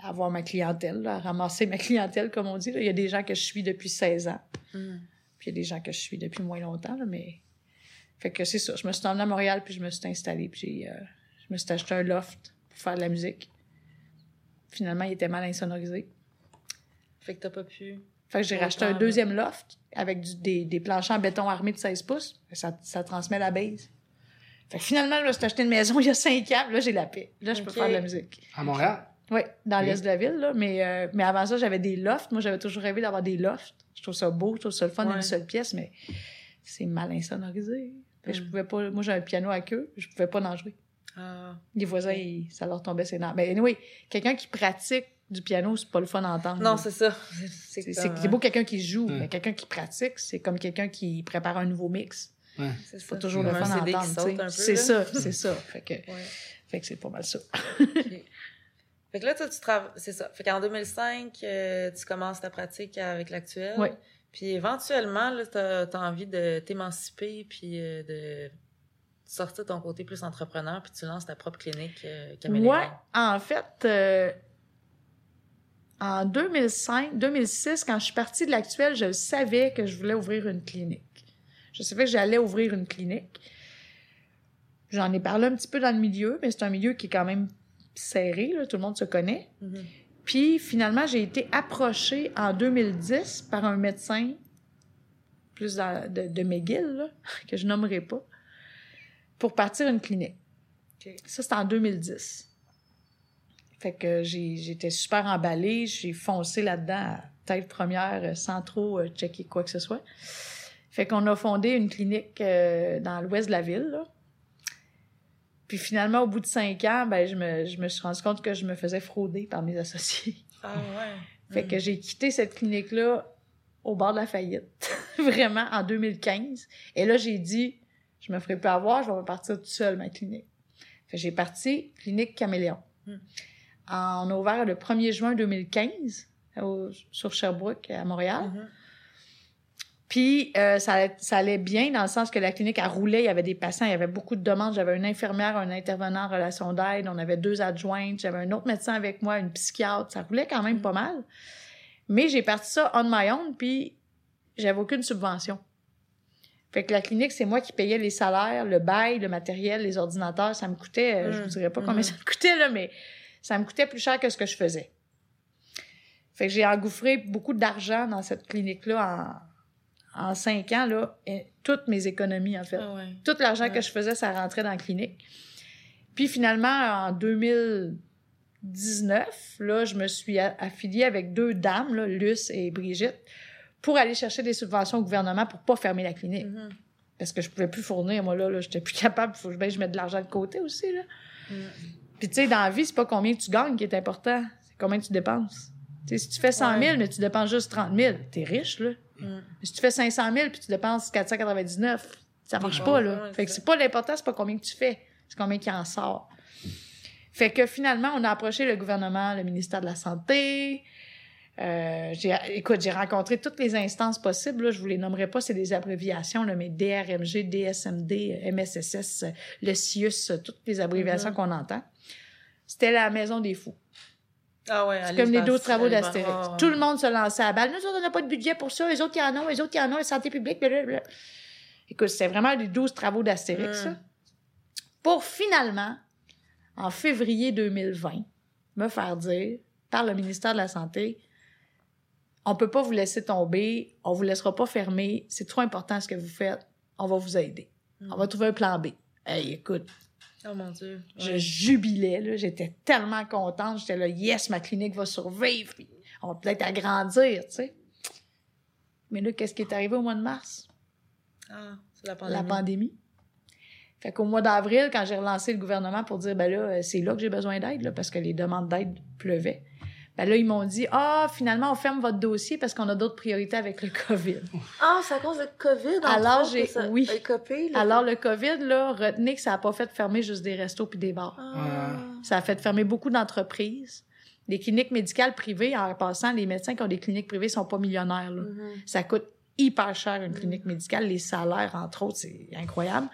à avoir ma clientèle, là, à ramasser ma clientèle, comme on dit. là. Il y a des gens que je suis depuis 16 ans, Hum. puis il y a des gens que je suis depuis moins longtemps, là, mais... Fait que c'est ça. Je me suis emmenée à Montréal, puis je me suis installée, puis j'ai, euh, je me suis acheté un loft pour faire de la musique. Finalement, il était mal insonorisé. Fait que t'as pas pu... Fait que j'ai racheté un deuxième loft avec du- des, des planchers en béton armé de 16 pouces. Ça, ça transmet la base. Fait que finalement, là, suis acheté une maison il y a 5 ans, là, j'ai la paix. Là, je peux faire de la musique. À Montréal? Oui, dans l'est de la ville, là. Mais, euh, mais avant ça, j'avais des lofts. Moi, j'avais toujours rêvé d'avoir des lofts. Je trouve ça beau, je trouve ça le fun Ouais. d'une seule pièce, mais c'est mal insonorisé. Fait je Mm. pouvais pas... Moi, j'ai un piano à queue, je pouvais pas en jouer. Ah. Les voisins, ils- ça leur tombait ses nerfs. Mais anyway, quelqu'un qui pratique du piano, c'est pas le fun d'entendre. Non, c'est ça. C'est beau quelqu'un qui joue, Mm. mais quelqu'un qui pratique, c'est comme quelqu'un qui prépare un nouveau mix. Ouais. C'est pas toujours le fun à CD qui entendre. saute tu sais. un peu, C'est ça, c'est ça. Fait que, Ouais. fait que c'est pas mal ça. Fait que là, toi, tu travailles. C'est ça. Fait qu'en 2005, euh, tu commences ta pratique avec l'actuel. Ouais. Puis éventuellement, là, t'as as envie de t'émanciper puis euh, de sortir ton côté plus entrepreneur puis tu lances ta propre clinique euh. Ouais, en fait, euh, en 2005, 2006, quand je suis partie de l'actuel, je savais que je voulais ouvrir une clinique. Je savais que j'allais ouvrir une clinique. J'en ai parlé un petit peu dans le milieu, mais c'est un milieu qui est quand même serré, là, tout le monde se connaît. Mhm. Puis finalement, j'ai été approchée en 2010 par un médecin, plus dans- de, de McGill, là, que je nommerai pas, pour partir une clinique. Ça, c'était en 2010. Fait que j'étais super emballée, j'ai foncé là-dedans à tête première euh, sans trop euh, checker quoi que ce soit. Fait qu'on a fondé une clinique euh, dans l'ouest de la ville, là. Puis finalement, au bout de cinq ans, ben, je me, je me suis rendu compte que je me faisais frauder par mes associés. Ah ouais. Fait que j'ai quitté cette clinique-là au bord de la faillite, vraiment, en 2015. Et là, j'ai dit, je me ferai plus avoir, je vais partir toute seule, ma clinique. Fait que j'ai parti clinique Caméléon. Hmm. On a ouvert le 1er juin 2015 au- sur Sherbrooke, à Montréal. Mhm. Puis euh, ça, allait- ça allait bien dans le sens que la clinique a roulé, il y avait des patients, il y avait beaucoup de demandes. J'avais une infirmière, un intervenant en relation d'aide, on avait deux adjointes, j'avais un autre médecin avec moi, une psychiatre. Ça roulait quand même pas mal. Mais j'ai parti ça on my own, puis j'avais aucune subvention. Fait que la clinique, c'est moi qui payais les salaires, le bail, le matériel, les ordinateurs. Ça me coûtait, euh, je vous dirais pas combien Mhm. ça me coûtait, là, mais ça me coûtait plus cher que ce que je faisais. Fait que j'ai engouffré beaucoup d'argent dans cette clinique-là en, en cinq ans, là, et toutes mes économies, en fait. Ah ouais. Tout l'argent Ouais. que je faisais, ça rentrait dans la clinique. Puis finalement, en 2019, là, je me suis affiliée avec deux dames, là, Luce et Brigitte, pour aller chercher des subventions au gouvernement pour pas fermer la clinique. Mhm. Parce que je pouvais plus fournir, moi, là, là j'étais plus capable. Faut que ben, je mette de l'argent de côté aussi, là. Mhm. Puis, tu sais, dans la vie, c'est pas combien tu gagnes qui est important, c'est combien tu dépenses. Tu sais, si tu fais 100 000, Ouais. mais tu dépenses juste 30 000, t'es riche, là. Mais si tu fais 500 000 puis tu dépenses 499, ça marche Ouais, pas, là. ouais, fait que c'est pas l'important, c'est pas combien que tu fais, c'est combien qui en sort. Fait que finalement, on a approché le gouvernement, le ministère de la Santé. Euh, écoute, j'ai rencontré toutes les instances possibles. Là, je vous les nommerai pas, c'est des abréviations, là, mais DRMG, DSMD, MSSS, le CIUS, toutes les abréviations Mhm. qu'on entend. C'était la maison des fous. Ah ouais, C'est comme les je 12 pense- travaux d'Astérix. ah. Tout le monde se lançait à balle. Nous autres, on n'a pas de budget pour ça. Les autres, qui en ont. Les autres, qui en ont. La santé publique, blablabla. Écoute, c'était vraiment les 12 travaux d'Astérix, Mm. Pour finalement, en février 2020, me faire dire par le ministère de la Santé on peut pas vous laisser tomber, on vous laissera pas fermer, c'est trop important ce que vous faites, on va vous aider. Mm. On va trouver un plan B. Hey, écoute, Oh mon Dieu. je jubilais, là. J'étais tellement contente. J'étais là, yes, ma clinique va survivre. puis on va peut-être agrandir, tu sais. Mais là, qu'est-ce qui est arrivé au mois de mars? Ah, c'est la pandémie. La pandémie. Fait qu'au mois d'avril, quand j'ai relancé le gouvernement pour dire, ben là, euh, c'est là que j'ai besoin d'aide, là, parce que les demandes d'aide pleuvaient. Ben là, ils m'ont dit, ah, finalement, on ferme votre dossier parce qu'on a d'autres priorités avec le COVID. Ah, c'est à cause de COVID, Alors, j'ai- ça oui. a copé, là. Alors, le COVID, là, retenez que ça n'a pas fait fermer juste des restos puis des bars. Ah. Ça a fait fermer beaucoup d'entreprises. Les cliniques médicales privées, en passant, les médecins qui ont des cliniques privées sont pas millionnaires. Là. Mhm. Ça coûte hyper cher une clinique médicale. Les salaires, entre autres, c'est incroyable.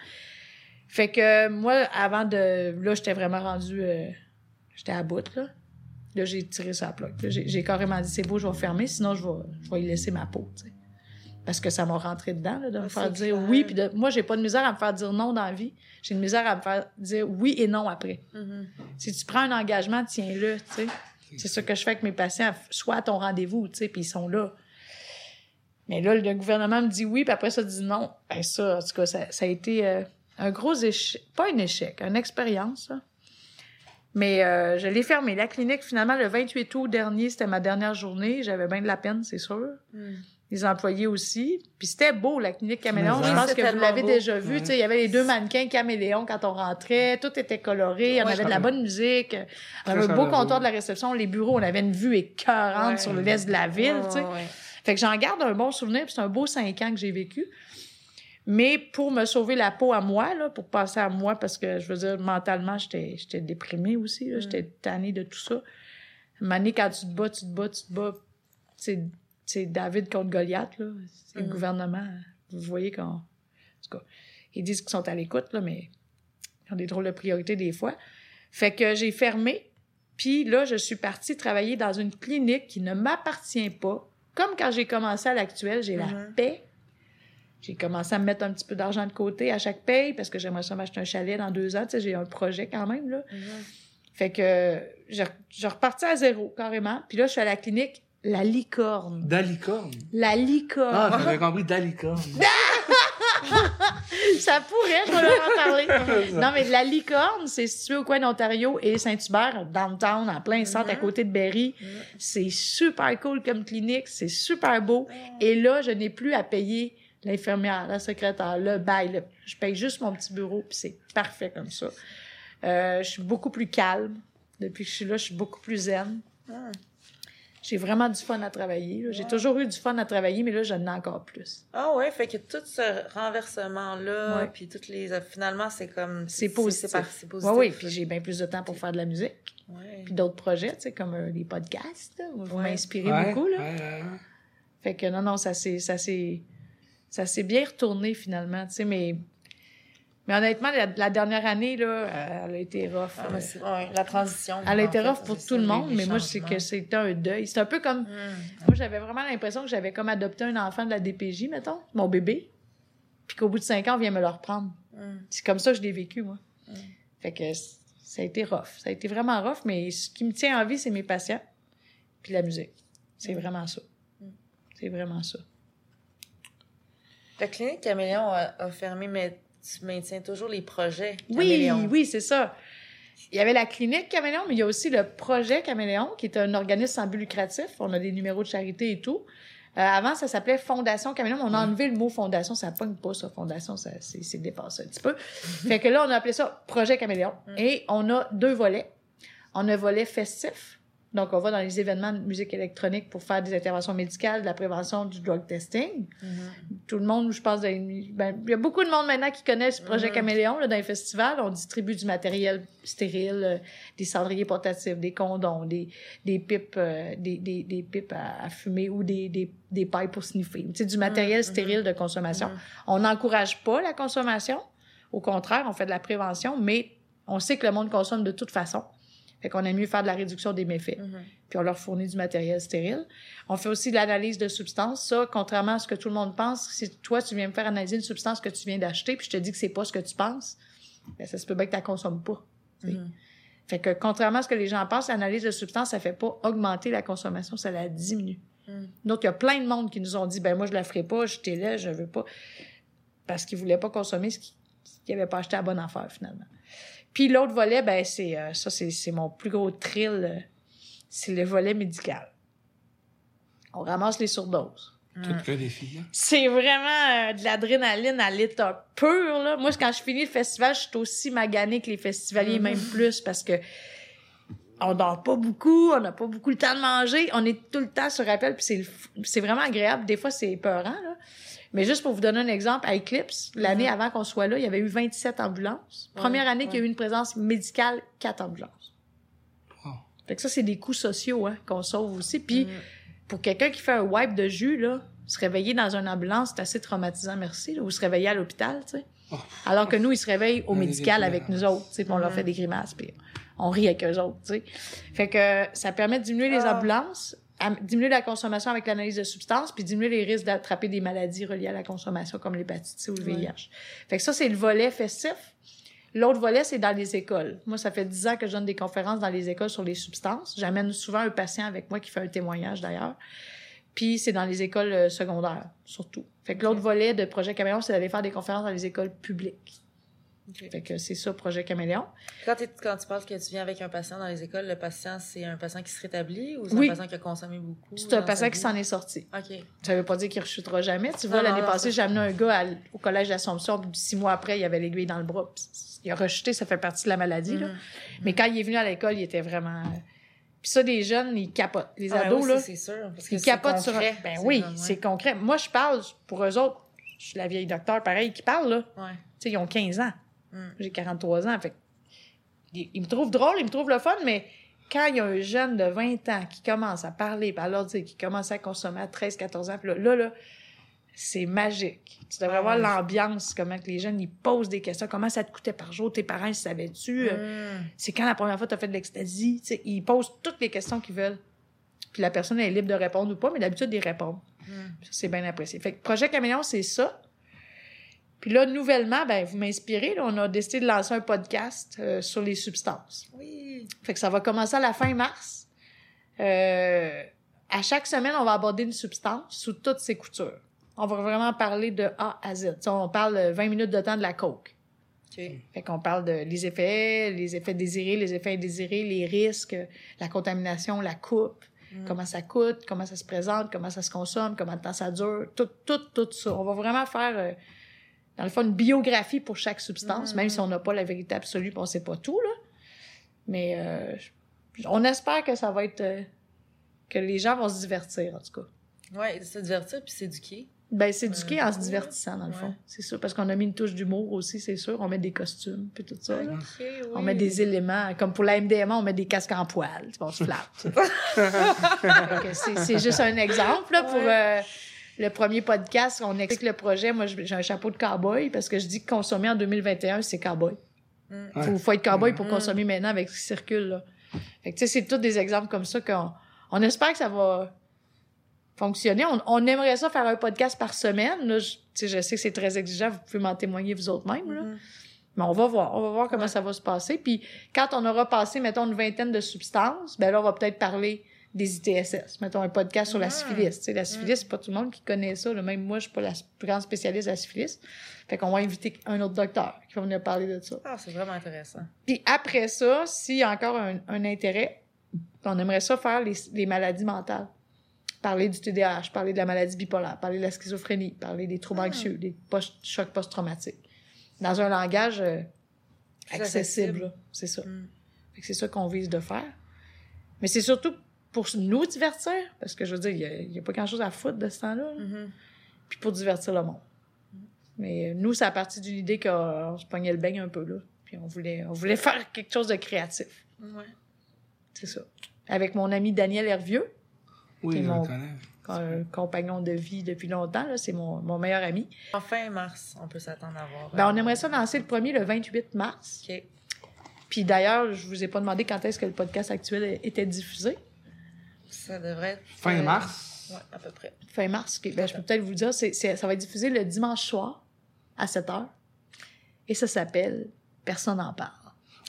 Fait que moi, avant de... Là, j'étais vraiment rendue... euh, j'étais à bout, là. Là, j'ai tiré sa plaque. Là, J'ai carrément dit, c'est beau, je vais fermer, sinon je vais, je vais y laisser ma peau. Parce que ça m'a rentré dedans, là, de me Ah, faire dire clair. oui. Puis de... moi, j'ai pas de misère à me faire dire non dans la vie. J'ai une misère à me faire dire oui et non après. Mhm. Si tu prends un engagement, tiens-le, tu sais. C'est ça que je fais avec mes patients. Sois à ton rendez-vous, puis ils sont là. Mais là, le gouvernement me dit oui, puis après ça, dit non. Ben ça, en tout cas, ça, ça a été euh, un gros échec. Pas un échec, une expérience. Mais euh, je l'ai fermé. La clinique, finalement, le 28 août dernier, c'était ma dernière journée. J'avais bien de la peine, c'est sûr. Mhm. Les employés aussi. Puis c'était beau, la clinique Caméléon. Je pense que vous l'avez déjà vu. Ouais. Tu sais, Il y avait les deux mannequins Caméléon quand on rentrait. Tout était coloré. On Ouais, avait de la bonne musique. On avait un beau comptoir de la réception. Les bureaux, on avait une vue écœurante Ouais. sur l'est de la ville. Ouais. Fait que j'en garde un bon souvenir. Puis c'est un beau cinq ans que j'ai vécu. Mais pour me sauver la peau à moi, là, pour passer à moi, parce que je veux dire, mentalement, j'étais, j'étais déprimée aussi. là. Mm. J'étais tannée de tout ça. Année, quand tu te bats, tu te bats, tu te bats. C'est, David contre Goliath, là. C'est le Mm. gouvernement. Vous voyez qu'on. En tout cas, ils disent qu'ils sont à l'écoute, là, mais ils ont des drôles de priorités des fois. Fait que j'ai fermé. Puis là, je suis partie travailler dans une clinique qui ne m'appartient pas. Comme quand j'ai commencé à l'actuel, j'ai la Mhm. paix. J'ai commencé à me mettre un petit peu d'argent de côté à chaque paye parce que j'aimerais ça m'acheter un chalet dans deux ans. Tu sais, j'ai un projet quand même, là. Fait que je, je repartis à zéro, carrément. Puis là, je suis à la clinique La Licorne. Dalicorne. La Licorne. Ah, j'avais compris Dalicorne. Ça pourrait, je vais leur en parler. non, mais la licorne, c'est situé au coin d'Ontario et Saint-Hubert, downtown, en plein centre, à côté de Berry. C'est super cool comme clinique, c'est super beau. Et là, je n'ai plus à payer l'infirmière, la secrétaire, le bail. le- Je paye juste mon petit bureau, puis c'est parfait comme ça. Euh, je suis beaucoup plus calme. Depuis que je suis là, je suis beaucoup plus zen. Ah. J'ai vraiment du fun à travailler. là. J'ai Ouais. toujours eu du fun à travailler, mais là, j'en ai encore plus. Ah ouais, fait que tout ce renversement-là, Ouais. puis toutes les... Finalement, c'est comme... C'est positif. C'est c'est positif. Oui, oui, puis j'ai bien plus de temps pour faire de la musique. Ouais. puis d'autres projets, tu sais, comme euh, les podcasts. là. Vous Ouais. m'inspirez Ouais, beaucoup, là. ouais, ouais, ouais. Fait que non, non, ça s'est, ça s'est, bien retourné finalement, tu sais, mais, mais honnêtement, la, la dernière année, là, euh, elle a été rough. Ah, euh, c'est- ouais, la transition. elle a été fait, rough pour c'est tout le monde, mais moi, c'est que changements. c'était un deuil. C'était un peu comme, Hum. moi, j'avais vraiment l'impression que j'avais comme adopté un enfant de la DPJ, mettons, mon bébé, puis qu'au bout de cinq ans, on vient me le reprendre. Hum. C'est comme ça que je l'ai vécu, moi. Mm. Fait que ça a été rough. Ça a été vraiment rough, mais ce qui me tient en vie, c'est mes patients, puis la musique. C'est vraiment ça. C'est vraiment ça. La clinique Caméléon a, a fermé, mais tu maintiens toujours les projets Oui, Caméléon. oui, c'est ça. Il y avait la clinique Caméléon, mais il y a aussi le projet Caméléon, qui est un organisme sans but lucratif. On a des numéros de charité et tout. Euh, avant, ça s'appelait Fondation Caméléon. mais On a enlevé le mot fondation. Ça pogne pas, ça. Fondation, ça, c'est, c'est dépassé un petit peu. fait que là, on a appelé ça Projet Caméléon. Mm. Et on a deux volets. On a un volet festif. Donc, on va dans les événements de musique électronique pour faire des interventions médicales, de la prévention du drug testing. Mhm. Tout le monde, je pense, ben, ben, il y a beaucoup de monde maintenant qui connaît ce projet Mhm. Caméléon là, dans les festivals. On distribue du matériel stérile, euh, des cendriers portatifs, des condoms, des, des pipes, euh, des, des, des pipes à, à fumer ou des, des, des pailles pour sniffer. Tu sais, du matériel Mhm. stérile de consommation. On n'encourage pas la consommation. Au contraire, on fait de la prévention, mais on sait que le monde consomme de toute façon. Fait qu'on aime mieux faire de la réduction des méfaits Mhm. puis on leur fournit du matériel stérile. On fait aussi de l'analyse de substances. Ça, contrairement à ce que tout le monde pense, si toi, tu viens me faire analyser une substance que tu viens d'acheter, puis je te dis que c'est pas ce que tu penses, ben, ça se peut bien que tu la consommes pas. Mhm. Fait que, contrairement à ce que les gens pensent, l'analyse de substance, ça fait pas augmenter la consommation, ça la diminue. Mhm. Donc, il y a plein de monde qui nous ont dit, ben moi, je la ferai pas, je là, je veux pas, parce qu'ils voulaient pas consommer ce qu'ils qu'ils avaient pas acheté à bonne affaire, finalement. Puis l'autre volet, ben c'est euh, ça, c'est c'est mon plus gros thrill, euh, c'est le volet médical. On ramasse les surdoses. Tout que des filles. hein? C'est vraiment euh, de l'adrénaline à l'état pur. Là. Moi, quand je finis le festival, je suis aussi maganée que les festivaliers, Mhm. même plus, parce que on dort pas beaucoup, on n'a pas beaucoup le temps de manger, on est tout le temps sur appel, puis c'est le f- c'est vraiment agréable. Des fois, c'est épeurant, là. Mais juste pour vous donner un exemple, à Eclipse, l'année Mhm. avant qu'on soit là, il y avait eu 27 ambulances. Ouais, Première année qu'il y a ouais. eu une présence médicale, 4 ambulances. Wow. Fait que ça, c'est des coûts sociaux hein, qu'on sauve aussi. Puis pour quelqu'un qui fait un wipe de jus, là, se réveiller dans une ambulance, c'est assez traumatisant, merci. Là, ou se réveiller à l'hôpital, tu sais. Oh. Alors que nous, ils se réveillent au Ouais, médical avec nous autres, tu sais, puis on leur fait des grimaces, puis on rit avec eux autres, tu sais. Fait que ça permet de diminuer les Ah. ambulances, diminuer la consommation avec l'analyse de substances, puis diminuer les risques d'attraper des maladies reliées à la consommation, comme l'hépatite C ou le Ouais. VIH. Fait que ça, c'est le volet festif. L'autre volet, c'est dans les écoles. Moi, ça fait dix ans que je donne des conférences dans les écoles sur les substances. J'amène souvent un patient avec moi qui fait un témoignage, d'ailleurs. Puis c'est dans les écoles euh, secondaires, surtout. Fait que l'autre volet de Projet Caméléon, c'est d'aller faire des conférences dans les écoles publiques. Fait que c'est ça, Projet Caméléon. Quand, quand tu parles que tu viens avec un patient dans les écoles, le patient, c'est un patient qui se rétablit ou c'est Oui. un patient qui a consommé beaucoup? C'est un patient qui s'en est sorti. OK. Ça veut pas dire qu'il rechutera jamais. Tu vois, l'année passée, j'ai amené un gars à- au collège d'Assomption, puis six mois après, il avait l'aiguille dans le bras. puis il a rechuté, ça fait partie de la maladie. là. Mhm. Mais quand il est venu à l'école, il était vraiment... Puis ça, des jeunes, ils capotent. Les Ah, ados, oui, là, c'est sûr. Parce que ils capotent sur... Ben oui, c'est concret. Moi, je parle, pour eux autres, je suis la vieille docteur, pareil, qui parle, là. Ouais. Tu sais, ils ont 15 ans. Mm. J'ai 43 ans. Fait ils, ils me trouvent drôle, ils me trouvent le fun, mais quand il y a un jeune de 20 ans qui commence à parler, par leur dire, qui commence à consommer à 13, 14 ans, puis là, là, là, c'est magique. Tu devrais Ah voir l'ambiance, comment que les jeunes, ils posent des questions. Comment ça te coûtait par jour? Tes parents, ils savaient-tu? Euh, Mm. C'est quand la première fois tu as fait de l'ecstasy? Ils posent toutes les questions qu'ils veulent. Puis la personne elle est libre de répondre ou pas, mais d'habitude, ils répondent. Mm. C'est bien apprécié. Fait que Projet Caméléon, c'est ça. Puis là, nouvellement, ben, vous m'inspirez. là, On a décidé de lancer un podcast euh, sur les substances. Oui. Fait que ça va commencer à la fin mars. Euh, à chaque semaine, on va aborder une substance sous toutes ses coutures. On va vraiment parler de A à Z. On parle euh, 20 minutes de temps de la coke. OK. Fait qu'on parle de les effets, les effets désirés, les effets indésirés, les risques, la contamination, la coupe, Mm. comment ça coûte, comment ça se présente, comment ça se consomme, comment de temps ça dure, tout, tout, tout ça. On va vraiment faire, euh, dans le fond, une biographie pour chaque substance, Mm. même si on n'a pas la vérité absolue, on sait pas tout, là. Mais euh, on espère que ça va être... euh, que les gens vont se divertir, en tout cas. Ouais, se divertir puis s'éduquer. Ben, s'éduquer Euh, en se divertissant, dans le ouais. fond. C'est ça, parce qu'on a mis une touche d'humour aussi, c'est sûr. On met des costumes, puis tout ça, oui. On met des éléments, comme pour la MDMA, on met des casques en poil, on se flatte. C'est juste un exemple là, pour Ouais. euh, le premier podcast. On explique le projet. Moi, j'ai un chapeau de cowboy parce que je dis que consommer en 2021, c'est cowboy. Mm. Ouais. Faut, faut être cowboy pour Mm. consommer maintenant avec ce qui circule. Là. Fait que, tu sais, c'est tous des exemples comme ça qu'on on espère que ça va fonctionner. On, on aimerait ça faire un podcast par semaine. Là, je, je sais que c'est très exigeant. Vous pouvez m'en témoigner vous autres même. Là. Mhm. Mais on va voir. On va voir comment Ouais. ça va se passer. Puis quand on aura passé, mettons, une vingtaine de substances, ben là, on va peut-être parler des ITSS. Mettons un podcast sur la Ah. syphilis. La syphilis, c'est pas tout le monde qui connaît ça. là. Même moi, je suis pas la plus grande spécialiste de la syphilis. Fait qu'on va inviter un autre docteur qui va venir parler de ça. Ah, c'est vraiment intéressant. Puis après ça, s'il y a encore un, un intérêt, on aimerait ça faire les, les maladies mentales. Parler du TDAH, parler de la maladie bipolaire, parler de la schizophrénie, parler des troubles Ah. anxieux, des post chocs post-traumatiques. Dans un langage euh, accessible, c'est ça. Mm. Fait que c'est ça qu'on vise de faire. Mais c'est surtout pour nous divertir, parce que je veux dire, il y a- il n'y a, pas grand-chose à foutre de ce temps-là. là. Mhm. Puis pour divertir le monde. Mais euh, nous, c'est à partir d'une idée qu'on se pognait le beigne un peu, là. Puis on voulait, on voulait faire quelque chose de créatif. Ouais. C'est ça. Avec mon ami Daniel Hervieux, Oui, Et je mon- le connais. un compagnon de vie depuis longtemps, là. C'est mon, mon meilleur ami. En fin mars, on peut s'attendre à voir. Ben, euh, on aimerait ça lancer le premier le 28 mars. OK. Puis d'ailleurs, je vous ai pas demandé quand est-ce que le podcast actuel était diffusé. Ça devrait être... Fin euh, mars. Ouais, à peu près. Fin mars. Ben, je peux peut-être vous le dire. Ça va être diffusé le dimanche soir à 7 h. Et ça s'appelle Personne n'en parle.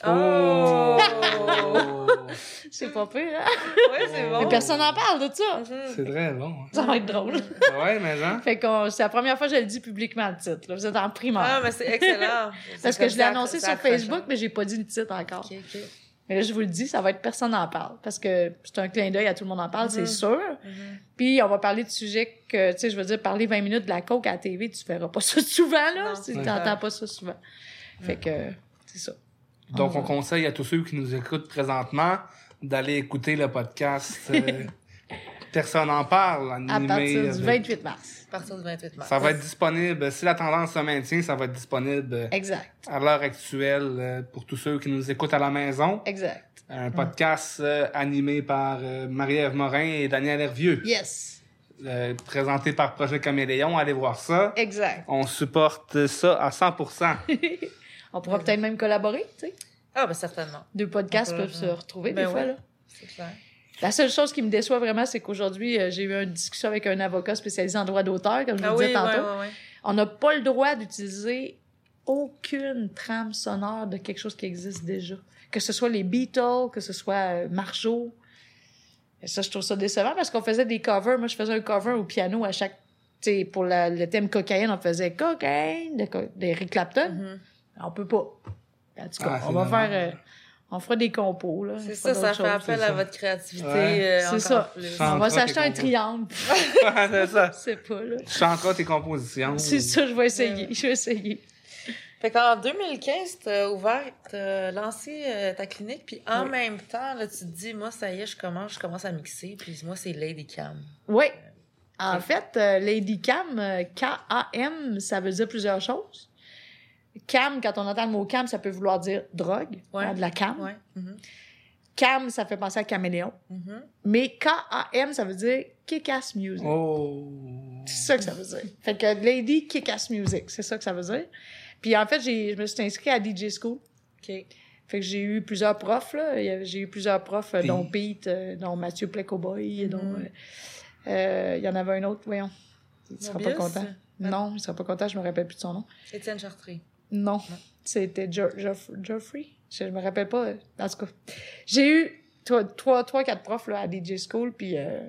Oh! C'est pas pire, hein? ouais, c'est bon. Mais personne n'en parle de ça. Mhm. C'est très bon. hein? Ça va être drôle. Ouais, mais hein? Fait que c'est la première fois que je le dis publiquement, le titre. là. Vous êtes en primaire. Ah, mais c'est excellent. Parce que je l'ai annoncé sur Facebook, Facebook, mais j'ai pas dit le titre encore. OK, OK. Mais là, je vous le dis, ça va être personne n'en parle. Parce que c'est un clin d'œil à tout le monde en parle, c'est Mhm. sûr. Mhm. Puis on va parler de sujets que, tu sais, je veux dire, parler 20 minutes de la coke à la TV, tu feras pas ça souvent, là. Non, Tu t'entends pas ça souvent. Fait que, c'est ça. Donc, on conseille à tous ceux qui nous écoutent présentement d'aller écouter le podcast euh, Personne n'en parle, À animé. partir du avec- 28 mars. À partir du 28 mars. Ça va être disponible, si la tendance se maintient, ça va être disponible euh, Exact. à l'heure actuelle euh, pour tous ceux qui nous écoutent à la maison. Exact. Un podcast euh, animé par Marie-Ève Morin et Daniel Hervieux, Yes. euh, présenté par Projet Caméléon. Allez voir ça. Exact. On supporte ça à 100%. On pourra peut-être même collaborer, tu sais. Ah, ben certainement. Deux podcasts peuvent se retrouver Ben des fois, là. C'est clair. La seule chose qui me déçoit vraiment, c'est qu'aujourd'hui, euh, j'ai eu une discussion avec un avocat spécialisé en droit d'auteur, comme je Ah vous oui, disais tantôt. ouais, ouais, ouais. On n'a pas le droit d'utiliser aucune trame sonore de quelque chose qui existe déjà. Que ce soit les Beatles, que ce soit euh, Marjo. Et ça, je trouve ça décevant parce qu'on faisait des covers. Moi, je faisais un cover au piano à chaque... Tu sais, pour la- le thème cocaïne, on faisait cocaïne de co- d'Eric Clapton. Mhm. On peut pas. En tout cas, Ah, on va faire... euh, on fera des compos, là. C'est ça, ça fait appel à ça. votre créativité. Ouais. euh, C'est ça. plus. On va s'acheter un triangle. c'est ça. C'est pas, là. Tu chanteras tes compositions. C'est ça, je vais essayer. Ouais. Je vais essayer. Fait qu'en 2015, t'as ouvert, t'as lancé euh, ta clinique, puis en Oui. même temps, là, tu te dis, moi, ça y est, je commence, je commence à mixer, puis moi, c'est Lady Cam. Oui. En fait, euh, Lady Cam, euh, K-A-M, ça veut dire plusieurs choses. Cam, quand on entend le mot cam, ça peut vouloir dire drogue, Ouais. hein, de la cam. Ouais. Mhm. Cam, ça fait penser à caméléon. Mhm. Mais K-A-M, ça veut dire kick-ass music. Oh. C'est ça que ça veut dire. Fait que Lady Kick-Ass Music, c'est ça que ça veut dire. Puis en fait, j'ai, je me suis inscrite à DJ School. OK. Fait que j'ai eu plusieurs profs, là. J'ai eu plusieurs profs, euh, Puis- dont Pete, euh, dont Mathieu Plecoboy, dont... Mhm. euh, euh, Il y en avait un autre, voyons. Il sera pas content. Non, il sera pas content, je me rappelle plus de son nom. Étienne Chartré. Non, c'était Jo- Geoff- Geoffrey. Je me rappelle pas. euh, En tout cas, j'ai eu trois, trois, trois, quatre profs là, à DJ School, puis euh,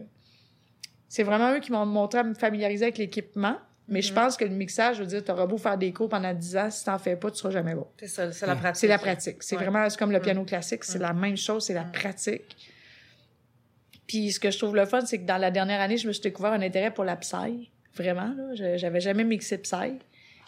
c'est vraiment eux qui m'ont montré à me familiariser avec l'équipement. Mais je Mhm. pense que le mixage, je veux dire, t'auras beau faire des cours pendant 10 ans, si t'en fais pas, tu seras jamais bon. C'est ça, c'est la pratique. C'est la pratique. C'est Ouais. vraiment comme le Mm. piano classique, c'est Mm. la même chose, c'est la Mm. pratique. Puis ce que je trouve le fun, c'est que dans la dernière année, je me suis découvert un intérêt pour la psy. Vraiment, là. Je- J'avais jamais mixé psy.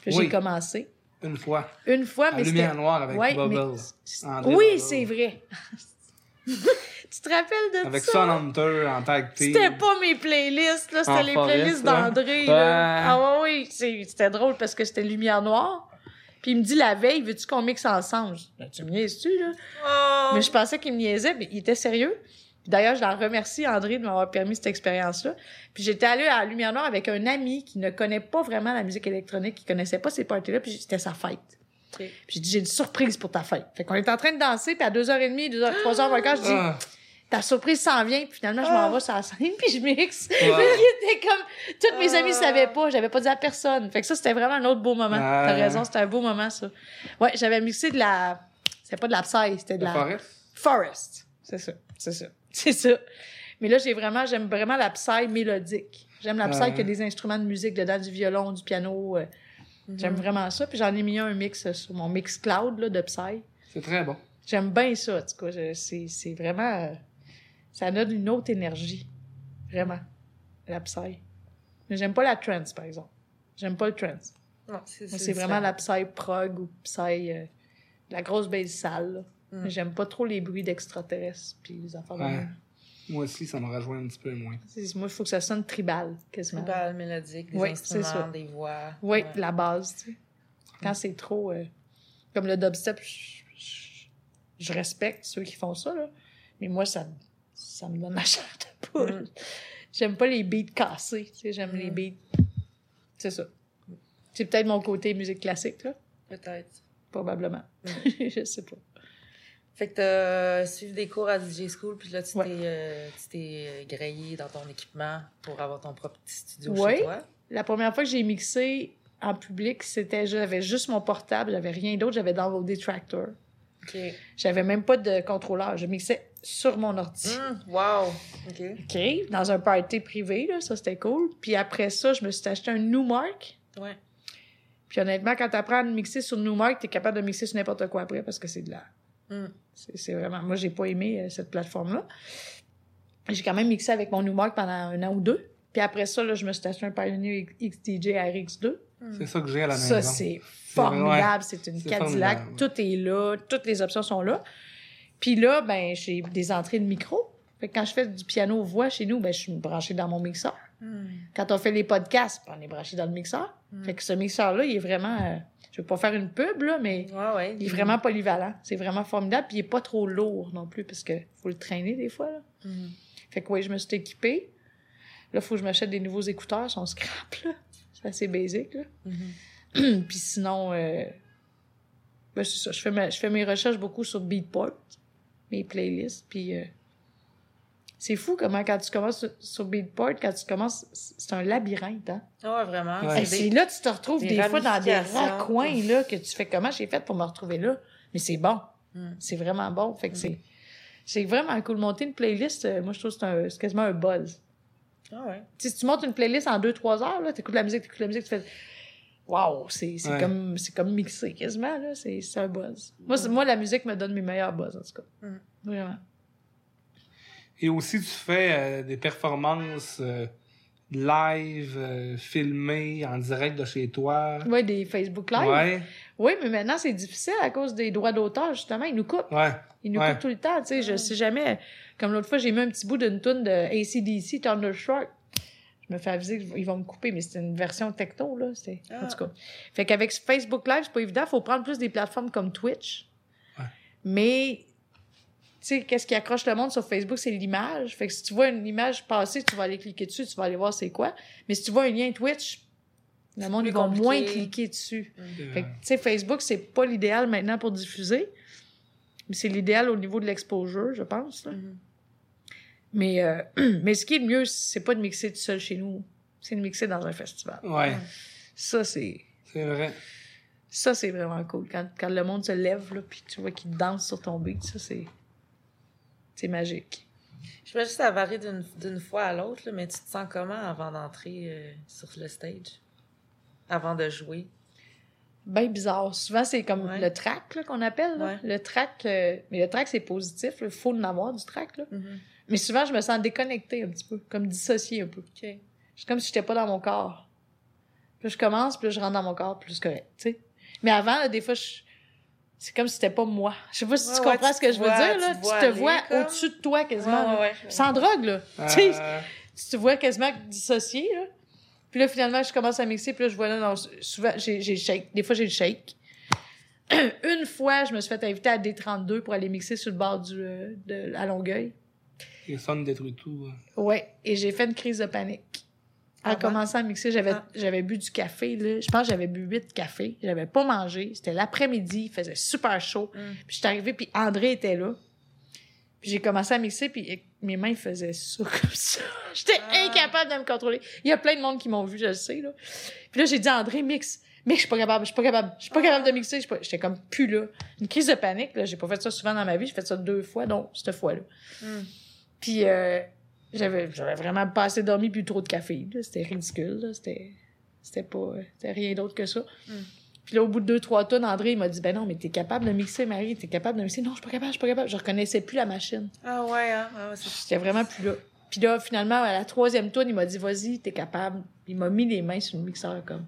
Puis Oui. J'ai commencé. Une fois. Une fois, La mais lumière c'était... noire avec Ouais, Bubble. mais- André Oui, c'est vrai. tu te rappelles de Avec ça? Son Hunter en tag team. C'était pas mes playlists, là. C'était En les forest, playlists là. d'André, Ouais. là. Ah ouais, oui. C'est- C'était drôle parce que c'était lumière noire. Puis il me dit la veille, veux-tu qu'on mixe ensemble? Je dis, Ben, tu me niaises-tu, là? Oh! Mais je pensais qu'il me niaisait, mais il était sérieux. D'ailleurs, je l'en remercie, André, de m'avoir permis cette expérience-là. Puis j'étais allée à la Lumière Noire avec un ami qui ne connaît pas vraiment la musique électronique, qui connaissait pas ces parties-là, puis c'était sa fête. Puis j'ai dit, j'ai une surprise pour ta fête. Fait qu'on est en train de danser, puis à 2h30, 2h, 3h, quand je dis, Ah, ta surprise s'en vient, puis finalement, je m'en vais sur la scène, puis je mixe. Ouais. il était comme, tous mes amis Ah. savaient pas, j'avais pas dit à personne. Fait que ça, c'était vraiment un autre beau moment. T'as raison, c'était un beau moment, ça. Ouais, j'avais mixé de la, c'était pas de la psy, c'était de la... forest? Forest. C'est ça. C'est ça. C'est ça. Mais là, j'ai vraiment, j'aime vraiment la psy mélodique. J'aime la psy Ouais. qui a des instruments de musique dedans, du violon, du piano. euh, Mhm. J'aime vraiment ça. Puis j'en ai mis un mix euh, sur mon mix cloud là, de psy. C'est très bon. J'aime bien ça, en tout cas. Je- C'est, c'est vraiment. euh, ça donne une autre énergie. Vraiment. La psy. Mais j'aime pas la trance, par exemple. J'aime pas le trance. Non, c'est Moi, c'est vraiment la psy prog ou psy. euh, la grosse belle salle. là. Mm. Mais J'aime pas trop les bruits d'extraterrestres puis les affaires de Ouais. même. Moi aussi, ça me rejoint un petit peu moins. Moi, il faut que ça sonne tribal, quasiment. Tribal, mélodique, des Oui, c'est instruments, ça. des voix. Oui, Ouais. la base, tu sais. Quand c'est trop... euh, comme le dubstep, je, je- je respecte ceux qui font ça, là. Mais moi, ça, me- ça me donne la chair de poule. Mm. J'aime pas les beats cassés, tu sais. J'aime les Mm. beats... C'est ça. C'est peut-être mon côté musique classique, là. Peut-être. Probablement. je sais pas. Fait que t'as suivi des cours à DJ School, puis là, tu Ouais. t'es euh, euh, grillé dans ton équipement pour avoir ton propre petit studio Ouais. chez toi. La première fois que j'ai mixé en public, c'était... J'avais juste mon portable, j'avais rien d'autre. J'avais downloadé Tractor. OK. J'avais même pas de contrôleur. Je mixais sur mon ordi. Hum, wow! OK. OK. Dans un party privé, là, ça c'était cool. Puis après ça, je me suis acheté un Newmark. Ouais. Puis honnêtement, quand tu apprends à mixer sur Newmark, tu es capable de mixer sur n'importe quoi après parce que c'est de la. Hum. C'est vraiment. Moi, j'ai pas aimé euh, cette plateforme-là. J'ai quand même mixé avec mon Newmark pendant un an ou deux. Puis après ça, là, je me suis acheté un Pioneer XDJ RX2. C'est ça que j'ai à la Ça, maison. c'est formidable. C'est une Cadillac. formidable, Tout est là. Toutes les options sont là. Puis là, ben, j'ai des entrées de micro. Fait que quand je fais du piano-voix chez nous, ben, je suis branchée dans mon mixeur. Quand on fait les podcasts, on est branché dans le mixeur. Mm. Fait que ce mixeur-là, il est vraiment... euh, je veux pas faire une pub, là, mais Ouais, ouais. il est vraiment polyvalent. C'est vraiment formidable. Puis il est pas trop lourd non plus, parce que faut le traîner des fois, là. Hum. Fait que oui, je me suis équipée. Là, faut que je m'achète des nouveaux écouteurs. Ils sont scrap, là. C'est assez basique, là. Hum. puis sinon, euh, ben, c'est ça. Je fais, ma- je fais mes recherches beaucoup sur Beatport, mes playlists. Puis euh, c'est fou comment, quand tu commences sur, sur Beatport, quand tu commences, c'est un labyrinthe, hein? Ah Ouais, vraiment. Ouais. C'est des- là que tu te retrouves des des, fois dans des raccoins, là, que tu fais comment j'ai fait pour me retrouver là? Mais c'est bon. Hum. C'est vraiment bon. Fait que c'est. C'est vraiment cool. Monter une playlist, euh, moi, je trouve que c'est un- c'est quasiment un buzz. Ah ouais. Tu sais, si tu montes une playlist en 2-3 heures, là, t'écoutes la musique, t'écoutes la musique, tu fais Waouh, c'est Ouais. comme, c'est comme mixé quasiment, là. C'est c'est un buzz. Moi, c'est- moi, la musique me donne mes meilleurs buzz, en tout cas. Mm. Vraiment. Et aussi, tu fais euh, des performances euh, live, euh, filmées, en direct de chez toi. Ouais, des Facebook Live. Ouais, Oui, mais maintenant, c'est difficile à cause des droits d'auteur, justement. Ils nous coupent. ouais. Ils nous Ouais. coupent tout le temps, tu sais. Je sais jamais. Comme l'autre fois, j'ai mis un petit bout d'une tune de ACDC, Thunderstruck. Je Je me fais aviser qu'ils vont me couper, mais c'était une version techno, là. c'était- En Ah. tout cas. Fait qu'avec Facebook Live, c'est pas évident. faut prendre plus des plateformes comme Twitch. Ouais. Mais, sais, qu'est-ce qui accroche le monde sur Facebook, c'est l'image. Fait que si tu vois une image passer, tu vas aller cliquer dessus, tu vas aller voir c'est quoi. Mais si tu vois un lien Twitch, le monde, ils vont moins cliquer dessus. Fait que, tu sais, Facebook, c'est pas l'idéal maintenant pour diffuser. Mais c'est l'idéal au niveau de l'exposure, je pense. là. Mhm. Mais, euh, mais ce qui est le mieux, c'est pas de mixer tout seul chez nous. C'est de mixer dans un festival. ouais, Ça, c'est. c'est vrai. Ça, c'est vraiment cool. Quand, quand le monde se lève, là, puis tu vois qu'il danse sur ton beat, ça, c'est. C'est magique. Je pense que ça varie d'une fois à l'autre, mais tu te sens comment avant d'entrer euh, sur le stage? Avant de jouer? Ben bizarre. Souvent, c'est comme Ouais. le track qu'on appelle. là. Ouais. Le track. euh, Mais le track, c'est positif. Il faut en avoir du track. Là. Mhm. Mais souvent, je me sens déconnectée un petit peu, comme dissociée un peu. C'est comme si j'étais pas dans mon corps. Puis je commence, puis je rentre dans mon corps, plus correct, tu sais. Mais avant, là, des fois, je... c'est comme si c'était pas moi. Je sais pas si Ouais, tu ouais, comprends tu ce que je veux vois- dire, tu là. te Tu vois te aller, vois comme. au-dessus de toi quasiment. Ouais, là. ouais, ouais. Sans drogue, là. Tu sais, Euh, tu te vois quasiment dissocié, là. Puis là, finalement, je commence à mixer, puis là, je vois là, dans... souvent, j'ai j'ai le shake. Des fois, j'ai le shake. Une fois, je me suis fait inviter à D32 pour aller mixer sur le bord du, euh, de, à Longueuil. les sons détruisent tout. euh. Ouais, et j'ai fait une crise de panique. En bon? commençant à mixer, j'avais Ah. j'avais bu du café, là. Je pense que j'avais bu huit cafés. J'avais pas mangé. C'était l'après-midi, il faisait super chaud. Mm. Puis je suis arrivée, puis André était là. Puis j'ai commencé à mixer, puis mes mains faisaient ça comme ça. J'étais Ah. incapable de me contrôler. Il y a plein de monde qui m'ont vu, je le sais, là. Puis là, j'ai dit à André, mix. Mix, je suis pas capable, je suis pas capable. Je suis pas capable de mixer. pas- J'étais comme plus là. Une crise de panique, là. J'ai pas fait ça souvent dans ma vie. J'ai fait ça deux fois, donc cette fois-là. Mm. Puis euh, j'avais j'avais vraiment pas assez dormi puis trop de café. C'était ridicule. là. C'était c'était pas c'était rien d'autre que ça. Mm. Puis là, au bout de deux, trois tonnes, André il m'a dit Ben non, mais t'es capable de mixer, Marie, t'es capable de mixer. Non, je suis pas capable, je suis pas capable. Je reconnaissais plus la machine. Ah ouais, hein? Ah J'étais vraiment plus là. Puis là, finalement, à la troisième tourne, il m'a dit Vas-y, t'es capable. Il m'a mis les mains sur le mixeur comme.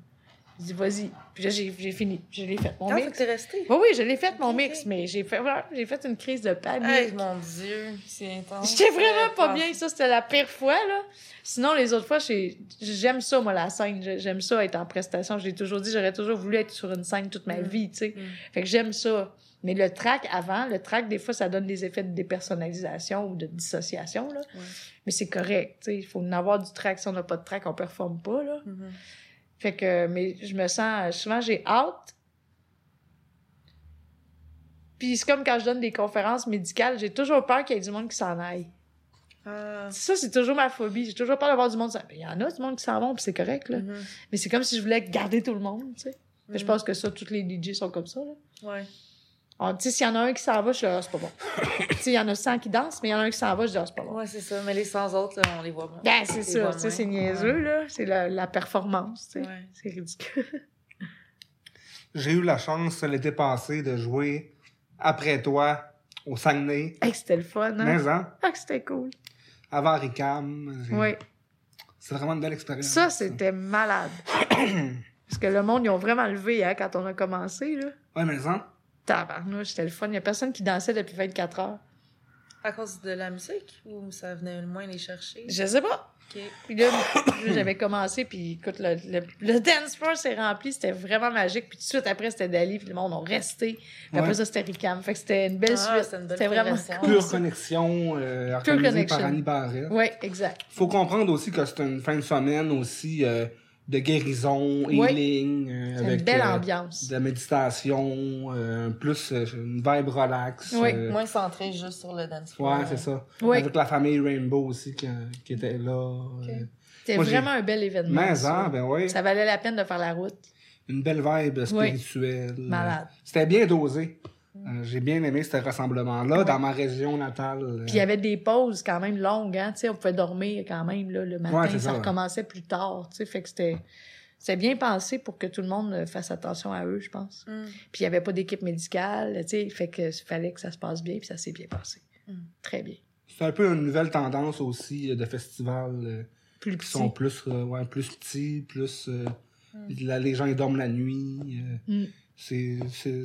Il dit Vas-y. Puis là, j'ai j'ai fini. Je l'ai fait. Mon Ah, fait que mix. resté? Oui, oui, je l'ai fait, mon mix, mais j'ai fait, voilà, j'ai fait une crise de panique. Hey, mon Dieu, c'est intense. J'étais vraiment pas bien. Ça, c'était la pire fois, là. Sinon, les autres fois, j'ai- j'aime ça, moi, la scène. J'ai- J'aime ça être en prestation. J'ai toujours dit, j'aurais toujours voulu être sur une scène toute ma Mm. vie, tu sais. Mm. Fait que j'aime ça. Mais le track avant, le track, des fois, ça donne des effets de dépersonnalisation ou de dissociation, là. Ouais. Mais c'est correct, tu sais. Il faut en avoir du track. Si on n'a pas de track, on performe pas, là. Mhm. Fait que, mais je me sens, souvent, j'ai hâte. Puis c'est comme quand je donne des conférences médicales, j'ai toujours peur qu'il y ait du monde qui s'en aille. Ah. Ça, c'est toujours ma phobie. J'ai toujours peur d'avoir du monde. qui s'en- Il y en a du monde qui s'en vont, puis c'est correct, là. Mhm. Mais c'est comme si je voulais garder tout le monde, tu sais. Je Mhm. pense que ça, tous les DJ sont comme ça, là. Ouais. Sais, s'il y en a un qui s'en va, je là, Ah, c'est pas bon. il y en a 100 qui dansent, mais il y en a un qui s'en va, je dis, ah, c'est pas bon. Ouais, c'est ça. Mais les 100 autres, là, on les voit pas. Ben, c'est ça, c'est niaiseux, là. C'est la, la performance, tu sais. Ouais. C'est ridicule. J'ai eu la chance l'été passé de jouer après toi au Saguenay. Hey, c'était le fun, hein? Mais hein, Ah, que c'était cool. avant Ricam. Oui. C'est vraiment une belle expérience. Ça, c'était malade. Parce que le monde, ils ont vraiment levé, hein, quand on a commencé, là. Ouais, mais hein, Tabarnouche, c'était le fun. Il y a personne qui dansait depuis 24 heures. À cause de la musique ou ça venait moins les chercher? Je sais pas. Puis là, j'avais commencé, puis écoute, le, le, le dance floor s'est rempli, c'était vraiment magique. Puis tout de suite après, c'était Dali, puis le monde ont resté. Puis après ça, c'était Ricam. Fait que c'était une belle Ah, suite. c'était une belle C'était vraiment pure connexion euh, organisée connection. par Annie Barrette. Oui, exact. Faut comprendre aussi que c'est une fin de semaine aussi euh, de guérison, healing, euh, avec une belle euh, ambiance. de la méditation, euh, plus euh, une vibe relax. Oui, euh, Moins centré juste sur le dance floor. Ouais, c'est ça. Oui. Avec la famille Rainbow aussi qui, qui était là. euh. C'était vraiment un bel événement. Mais ça. hein, ben oui. Ça valait la peine de faire la route. Une belle vibe spirituelle. Malade. C'était bien dosé. Euh, J'ai bien aimé ce rassemblement-là Ouais. dans ma région natale. euh. Puis il y avait des pauses quand même longues, hein. Tu sais, on pouvait dormir quand même, là, le matin. Ouais, c'est ça, ça, ouais. recommençait plus tard, tu sais. Fait que c'était... C'était bien pensé pour que tout le monde euh, fasse attention à eux, je pense. Mm. Puis il n'y avait pas d'équipe médicale, tu sais, fait que fallait que ça se passe bien, puis ça s'est bien passé. Mm. Très bien. C'est un peu une nouvelle tendance aussi de festivals euh, Plus qui petit. sont plus, euh, ouais, plus petits, plus. euh, Mm. les gens ils dorment la nuit. Euh, c'est, c'est,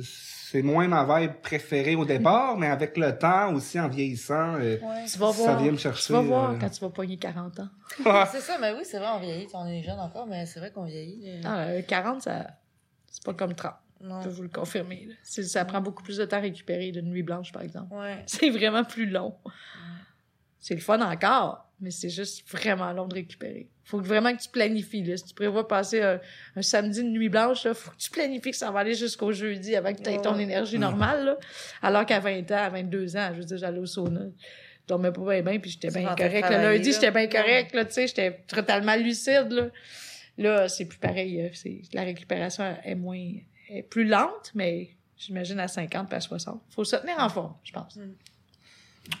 c'est moins ma vibe préférée au départ, mais avec le temps aussi, en vieillissant, euh, Ouais. Tu vas ça voir. vient me chercher. Tu vas voir euh, quand tu vas pogner 40 ans. C'est ça, mais oui, c'est vrai, on vieillit. On est jeune encore, mais c'est vrai qu'on vieillit. Ah, euh, 40, ça... c'est pas comme 30. Non. Je peux vous le confirmer. Ça prend beaucoup plus de temps à récupérer d'une nuit blanche, par exemple. Ouais. C'est vraiment plus long. C'est le fun encore, mais c'est juste vraiment long de récupérer. Faut vraiment que tu planifies. Là. Si tu prévois passer un, un samedi de nuit blanche, il faut que tu planifies que ça va aller jusqu'au jeudi avant que tu aies ton énergie normale. Là. Alors qu'à 20 ans, à 22 ans, je veux dire, j'allais au sauna. Je dormais pas bien, bien puis j'étais bien correct. Le lundi, là. j'étais bien correct. Là, tu sais, j'étais totalement lucide. Là, là c'est plus pareil. euh, c'est- La récupération est moins est plus lente, mais j'imagine à 50 puis à 60. faut se tenir en forme, je pense.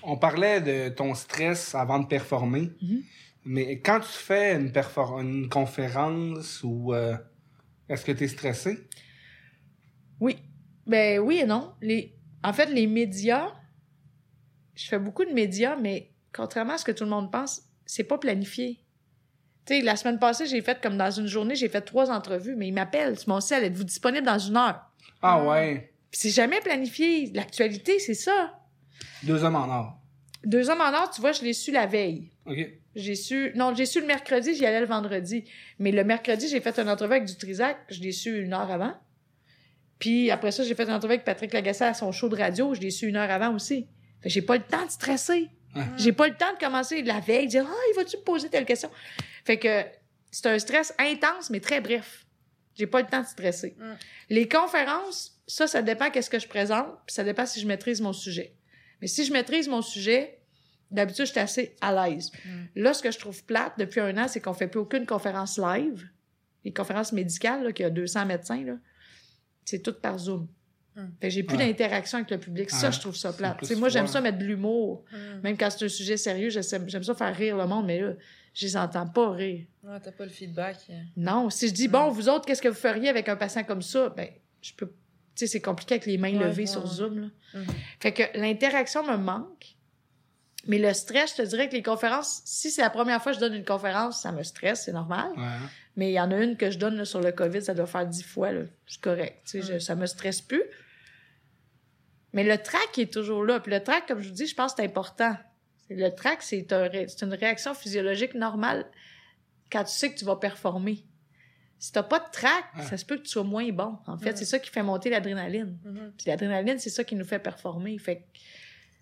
On parlait de ton stress avant de performer, Mhm. mais quand tu fais une, conférence ou euh, est-ce que tu es stressé? Oui. Ben oui et non. Les... En fait, les médias, je fais beaucoup de médias, mais contrairement à ce que tout le monde pense, c'est pas planifié. Tu sais, la semaine passée, j'ai fait comme dans une journée, j'ai fait trois entrevues, mais ils m'appellent sur mon sel, êtes-vous disponible dans une heure? Ah ouais, c'est jamais planifié. L'actualité, c'est ça. Deux hommes en or. Deux hommes en or, tu vois, je l'ai su la veille. OK. J'ai su. Non, j'ai su le mercredi, j'y allais le vendredi. Mais le mercredi, j'ai fait une entrevue avec du Trisac, je l'ai su une heure avant. Puis après ça, j'ai fait une entrevue avec Patrick Lagacé à son show de radio, je l'ai su une heure avant aussi. Fait que j'ai pas le temps de stresser. Ouais. J'ai pas le temps de commencer la veille, de dire Ah, il va-tu me poser telle question? Fait que c'est un stress intense, mais très bref. J'ai pas le temps de stresser. Mm. Les conférences, ça, ça dépend qu'est-ce que je présente, puis ça dépend si je maîtrise mon sujet. Mais si je maîtrise mon sujet, d'habitude, je suis assez à l'aise. Mm. Là, ce que je trouve plate depuis un an, c'est qu'on fait plus aucune conférence live. Les conférences médicales, là, qu'il y a 200 médecins, là, c'est tout par Zoom. Mm. Fait que j'ai plus Ouais. d'interaction avec le public. Ça, Ouais. je trouve ça C'est plate. moi, j'aime ça mettre de l'humour. Mm. Même quand c'est un sujet sérieux, j'aime ça faire rire le monde, mais là, je les entends pas rire. Ouais, t'as pas le feedback. Non, si je dis, Mm. bon, vous autres, qu'est-ce que vous feriez avec un patient comme ça? Ben, je peux. Tu sais, c'est compliqué avec les mains Ouais, levées ouais, sur. Zoom. Là. Mhm. Fait que l'interaction me manque. Mais le stress, je te dirais que les conférences, si c'est la première fois que je donne une conférence, ça me stresse, c'est normal. Ouais. Mais il y en a une que je donne là, sur le COVID, ça doit faire dix fois. là. C'est correct. Tu sais, je- Mm. ça me stresse plus. Mais le trac est toujours là. Puis le trac, comme je vous dis, je pense que c'est important. Le trac, c'est un ré- c'est une réaction physiologique normale quand tu sais que tu vas performer. Si t'as pas de trac, Ouais. ça se peut que tu sois moins bon. En fait, Mm. c'est ça qui fait monter l'adrénaline. Mhm. Puis l'adrénaline, c'est ça qui nous fait performer. Fait que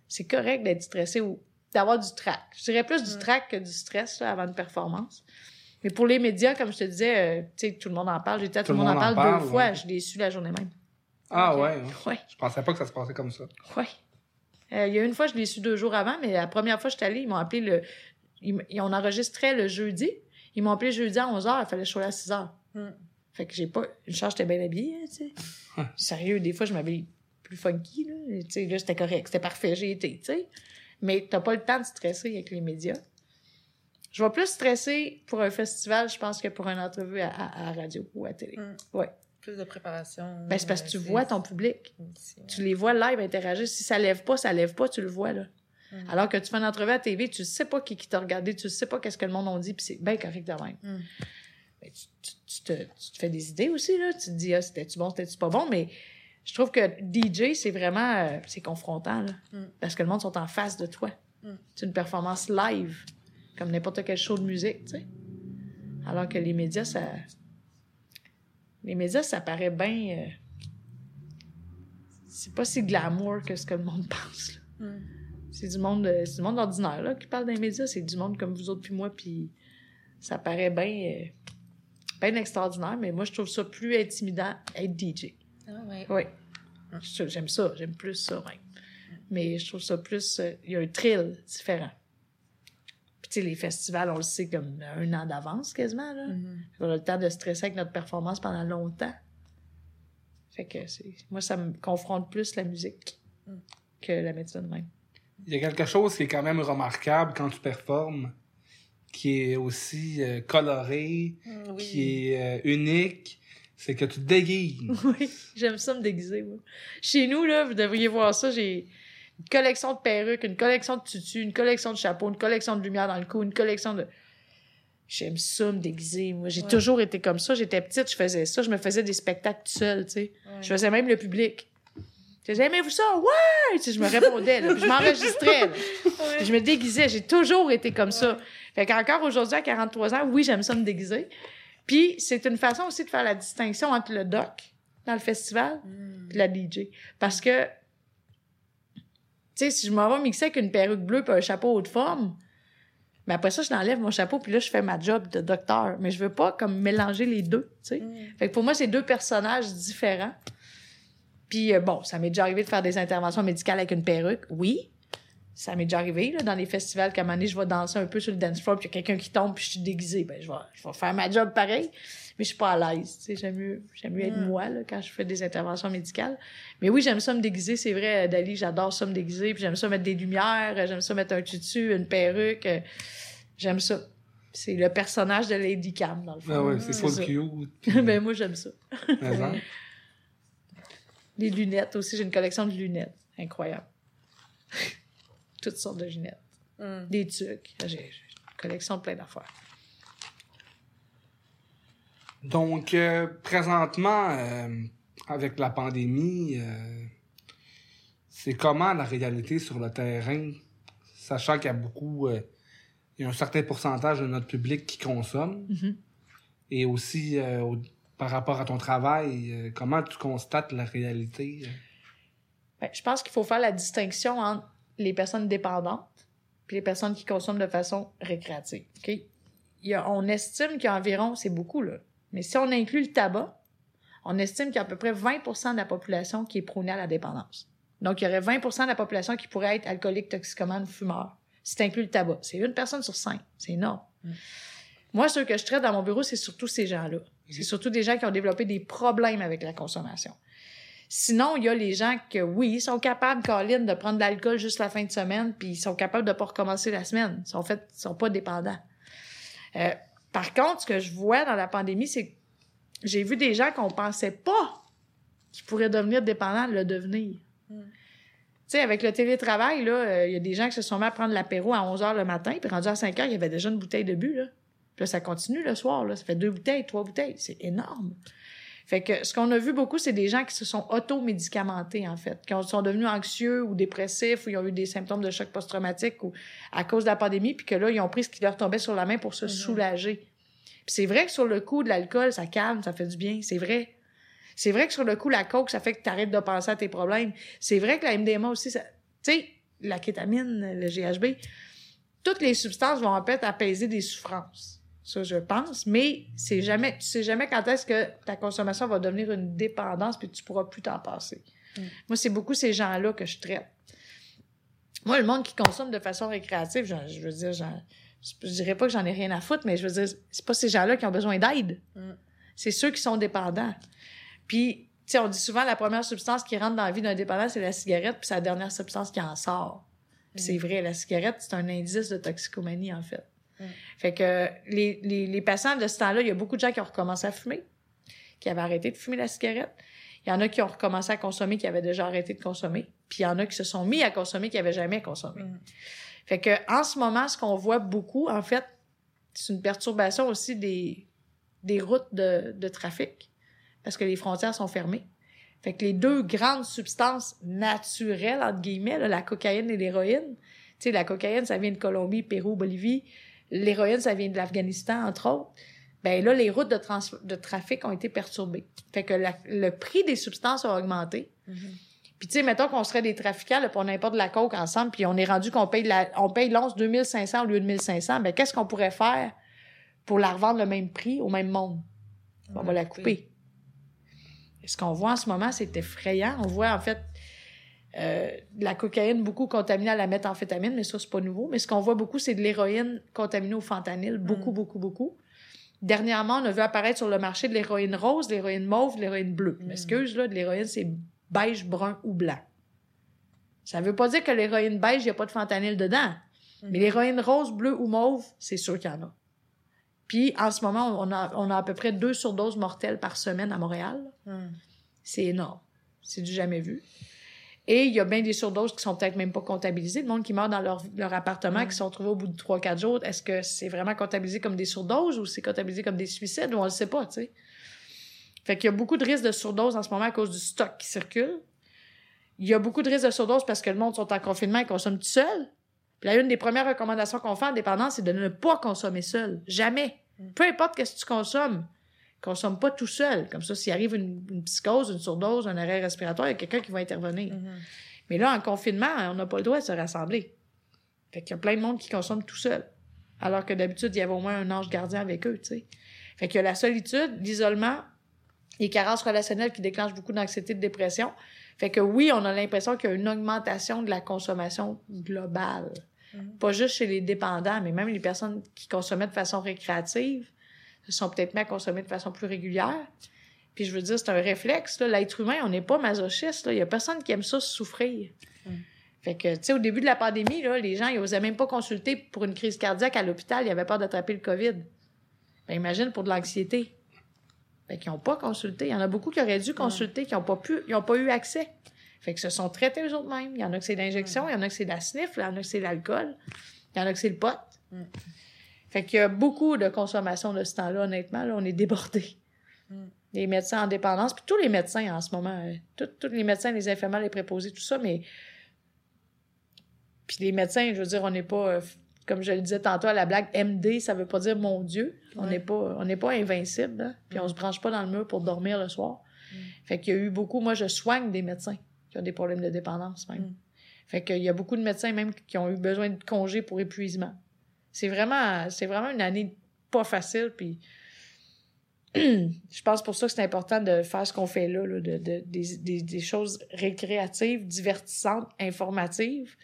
c'est correct d'être stressé ou d'avoir du trac. Je dirais plus du Mm. trac que du stress là, avant une performance. Mais pour les médias, comme je te disais, euh, tu sais, tout le monde en parle. J'étais à tout, le monde en parle, parle, deux fois. Je l'ai su la journée même. Ah ouais, ouais. Ouais, Je pensais pas que ça se passait comme ça. ouais. Euh, Il y a une fois, je l'ai su deux jours avant, mais la première fois que je suis allée, ils m'ont appelé le. Ils, on enregistrait le jeudi. Ils m'ont appelé jeudi à 11h, il fallait que je sois là à 6h. Mm. Fait que j'ai pas. Une charge, j'étais bien habillée, hein, tu sais. Sérieux, des fois, je m'habille plus funky, là. Tu sais, là, c'était correct, c'était parfait, j'ai été, tu sais. Mais t'as pas le temps de stresser avec les médias. Je vais plus stresser pour un festival, je pense, que pour une entrevue à, à- à radio ou à télé. Mm. Ouais. Plus de préparation. Ben, c'est parce que tu euh, vois ton public. Tu les vois live interagir. Si ça lève pas, ça lève pas, tu le vois, là. Mm. Alors que tu fais une entrevue à TV, tu sais pas qui, qui t'a regardé, tu sais pas qu'est-ce que le monde a dit, puis c'est bien correct de même. Mm. Tu, tu- tu te, tu te fais des idées aussi, là. Tu te dis, ah, c'était-tu bon, c'était-tu pas bon, mais je trouve que DJ, c'est vraiment, euh, c'est confrontant, là. Mm. Parce que le monde sont en face de toi. Mm. C'est une performance live, comme n'importe quel show de musique, tu sais. Alors que les médias, ça... Les médias, ça paraît bien... euh, C'est pas si glamour que ce que le monde pense, là. Mm. C'est du monde, euh, c'est du monde ordinaire là, qui parle les médias. C'est du monde comme vous autres puis moi, puis ça paraît bien, euh, bien extraordinaire, mais moi je trouve ça plus intimidant être DJ. Ah, ouais. Oui, j'aime ça, j'aime plus ça même. Mais je trouve ça plus, euh, il y a un thrill différent. Puis tu sais, les festivals, on le sait comme un an d'avance quasiment là. Mhm. On a le temps de stresser avec notre performance pendant longtemps. Fait que c'est, moi ça me confronte plus la musique Mm. que la médecine même. Il y a quelque chose qui est quand même remarquable quand tu performes, qui est aussi euh, coloré, Mm, Oui. qui est euh, unique, c'est que tu te déguises. Oui, j'aime ça me déguiser, moi. Chez nous, là, vous devriez voir ça, j'ai une collection de perruques, une collection de tutus, une collection de chapeaux, une collection de lumière dans le cou, une collection de... J'aime ça me déguiser. Moi, j'ai toujours été comme ça. J'étais petite, je faisais ça. Je me faisais des spectacles tout seul, tu sais. Je faisais même le public. Je disais, aimez-vous ça? Ouais! Tu sais, je me répondais, là, puis je m'enregistrais. je me déguisais. J'ai toujours été comme ça. Fait qu'encore aujourd'hui, à 43 ans, oui, j'aime ça me déguiser. Puis c'est une façon aussi de faire la distinction entre le doc dans le festival et la DJ. Parce que, tu sais, si je m'en vais mixer avec une perruque bleue et un chapeau haute forme, mais après ça, je l'enlève mon chapeau puis là, je fais ma job de docteur. Mais je veux pas comme mélanger les deux, tu sais. Fait que pour moi, c'est deux personnages différents. Puis euh, bon, ça m'est déjà arrivé de faire des interventions médicales avec une perruque, oui. Ça m'est déjà arrivé là, dans les festivals qu'à un moment donné, je vais danser un peu sur le dance floor, puis il y a quelqu'un qui tombe, puis je suis déguisée. Ben, je vais, je vais faire ma job pareil, mais je suis pas à l'aise. tu sais. J'aime mieux, j'aime mieux être moi là, quand je fais des interventions médicales. Mais oui, j'aime ça me déguiser, c'est vrai, Dali, j'adore ça me déguiser, puis j'aime ça mettre des lumières, j'aime ça mettre un tutu, une perruque. J'aime ça. C'est le personnage de Lady Cam, dans le fond. Ah ouais, c'est full ça. cute. ben moi, j'aime ça. Les lunettes aussi, j'ai une collection de lunettes. Incroyable. Toutes sortes de lunettes. Mm. Des trucs. J'ai une collection de plein d'affaires. Donc, euh, présentement, euh, avec la pandémie, euh, c'est comment la réalité sur le terrain, sachant qu'il y a beaucoup, euh, il y a un certain pourcentage de notre public qui consomme, Mhm. et aussi euh, au- par rapport à ton travail, euh, comment tu constates la réalité? Ben, je pense qu'il faut faire la distinction entre les personnes dépendantes puis les personnes qui consomment de façon récréative. OK? Il y a, on estime qu'il y a environ, c'est beaucoup, là, mais si on inclut le tabac, on estime qu'il y a à peu près 20% de la population qui est prônée à la dépendance. Donc, il y aurait 20% de la population qui pourrait être alcoolique, toxicomane, fumeur. Si tu inclus le tabac. C'est une personne sur cinq. C'est énorme. Moi, ceux que je traite dans mon bureau, c'est surtout ces gens-là. C'est surtout des gens qui ont développé des problèmes avec la consommation. Sinon, il y a les gens que, oui, ils sont capables, Colin, de prendre de l'alcool juste la fin de semaine, puis ils sont capables de pas recommencer la semaine. Ils sont, fait, ils sont pas dépendants. Euh, par contre, ce que je vois dans la pandémie, c'est que j'ai vu des gens qu'on pensait pas qu'ils pourraient devenir dépendants, le devenir. Mm. Tu sais, avec le télétravail, euh, il y a des gens qui se sont mis à prendre l'apéro à 11 h le matin, puis rendu à 5 h, il y avait déjà une bouteille de but, là. Puis là, ça continue le soir, là. Ça fait deux bouteilles, trois bouteilles. C'est énorme. Fait que ce qu'on a vu beaucoup, c'est des gens qui se sont auto-médicamentés, en fait, qui ont- sont devenus anxieux ou dépressifs ou ils ont eu des symptômes de choc post-traumatique ou à cause de la pandémie, puis que là, ils ont pris ce qui leur tombait sur la main pour se soulager. Puis c'est vrai que sur le coup de l'alcool, ça calme, ça fait du bien. C'est vrai. C'est vrai que sur le coup, la coke, ça fait que tu arrêtes de penser à tes problèmes. C'est vrai que la MDMA aussi, ça... tu sais, la kétamine, le GHB, toutes les substances vont en fait apaiser des souffrances. Ça, je pense. Mais c'est jamais, tu sais jamais quand est-ce que ta consommation va devenir une dépendance puis tu pourras plus t'en passer. Mm. Moi, c'est beaucoup ces gens-là que je traite. Moi, le monde qui consomme de façon récréative, j'en- je veux dire, je dirais pas que j'en ai rien à foutre, mais je veux dire, c'est pas ces gens-là qui ont besoin d'aide. Mm. C'est ceux qui sont dépendants. Puis, tu sais, on dit souvent la première substance qui rentre dans la vie d'un dépendant, c'est la cigarette, puis c'est la dernière substance qui en sort. Puis c'est vrai, la cigarette, c'est un indice de toxicomanie, en fait. Mm. Fait que les, les, les patients de ce temps-là, il y a beaucoup de gens qui ont recommencé à fumer, qui avaient arrêté de fumer la cigarette. Il y en a qui ont recommencé à consommer, qui avaient déjà arrêté de consommer. Puis il y en a qui se sont mis à consommer, qui n'avaient jamais consommé. Mm. Fait que en ce moment, ce qu'on voit beaucoup, en fait, c'est une perturbation aussi des, des routes de, de trafic, parce que les frontières sont fermées. Fait que les deux grandes substances naturelles, entre guillemets, là, la cocaïne et l'héroïne, tu sais, la cocaïne, ça vient de Colombie, Pérou, Bolivie. L'héroïne, ça vient de l'Afghanistan, entre autres. Ben là, les routes de, trans- de trafic ont été perturbées. Fait que la- le prix des substances a augmenté. Mhm. Puis, tu sais, mettons qu'on serait des trafiquants, là, puis on importe de la coke ensemble, puis on est rendu qu'on paye, la, on paye l'once 2500 au lieu de 1500. Ben, qu'est-ce qu'on pourrait faire pour la revendre le même prix au même monde? On va la couper. Et ce qu'on voit en ce moment, c'est effrayant. On voit, en fait, euh, de la cocaïne beaucoup contaminée à la méthamphétamine, mais ça, c'est pas nouveau. Mais ce qu'on voit beaucoup, c'est de l'héroïne contaminée au fentanyl. Beaucoup, Mm. beaucoup, beaucoup. Dernièrement, on a vu apparaître sur le marché de l'héroïne rose, de l'héroïne mauve, de l'héroïne bleue. Mm. m'excuse, là, de l'héroïne, c'est beige, brun ou blanc. Ça veut pas dire que l'héroïne beige, il n'y a pas de fentanyl dedans. Mais l'héroïne rose, bleue ou mauve, c'est sûr qu'il y en a. Puis, en ce moment, on a, on a à peu près deux surdoses mortelles par semaine à Montréal. Mm. C'est énorme. C'est du jamais vu. Et il y a bien des surdoses qui sont peut-être même pas comptabilisées. Le monde qui meurt dans leur, leur appartement, qui sont retrouvés au bout de 3-4 jours, est-ce que c'est vraiment comptabilisé comme des surdoses ou c'est comptabilisé comme des suicides? Ou on le sait pas, tu sais. Fait qu'il y a beaucoup de risques de surdose en ce moment à cause du stock qui circule. Il y a beaucoup de risques de surdose parce que le monde sont en confinement et consomment tout seul. Puis là, une des premières recommandations qu'on fait en dépendance, c'est de ne pas consommer seul. Jamais. Mm. Peu importe qu'est-ce que tu consommes, consomme pas tout seul. Comme ça, s'il arrive une, une psychose, une surdose, un arrêt respiratoire, il y a quelqu'un qui va intervenir. Mhm. Mais là, en confinement, on n'a pas le droit de se rassembler. Fait qu'il y a plein de monde qui consomme tout seul. Alors que d'habitude, il y avait au moins un ange gardien avec eux, tu sais. Fait qu'il y a la solitude, l'isolement, les carences relationnelles qui déclenchent beaucoup d'anxiété, de dépression. Fait que oui, on a l'impression qu'il y a une augmentation de la consommation globale. Mhm. Pas juste chez les dépendants, mais même les personnes qui consommaient de façon récréative sont peut-être mis à consommer de façon plus régulière. Puis je veux dire, c'est un réflexe. L'être humain, on n'est pas masochiste. là. Il y a personne qui aime ça souffrir. Mm. Fait que, tu sais, au début de la pandémie, là, les gens, ils osaient même pas consulter pour une crise cardiaque à l'hôpital. Ils avaient peur d'attraper le COVID. Ben, imagine pour de l'anxiété. Fait qu'ils n'ont pas consulté. Il y en a beaucoup qui auraient dû consulter, qui n'ont pas pu, ils n'ont pas eu accès. Fait que se sont traités eux autres mêmes. Il y en a que c'est l'injection, il y en a que c'est la sniff, il y en a que c'est l'alcool, il y en a que c'est le pot. Mm. Fait qu'il y a beaucoup de consommation de ce temps-là, honnêtement. Là, on est débordés. Mm. Les médecins en dépendance, puis tous les médecins en ce moment, euh, tous, les médecins, les infirmières, les préposés, tout ça, mais. Puis les médecins, je veux dire, on n'est pas, euh, comme je le disais tantôt à la blague, MD, ça veut pas dire mon Dieu. On Ouais. n'est pas, on n'est pas invincible, hein? puis on se branche pas dans le mur pour dormir le soir. Mm. Fait qu'il y a eu beaucoup, moi je soigne des médecins qui ont des problèmes de dépendance même. Mm. Fait qu'il y a beaucoup de médecins même qui ont eu besoin de congés pour épuisement. C'est vraiment, c'est vraiment une année pas facile, puis je pense pour ça que c'est important de faire ce qu'on fait là, là, de, de- des, des, des choses récréatives, divertissantes, informatives.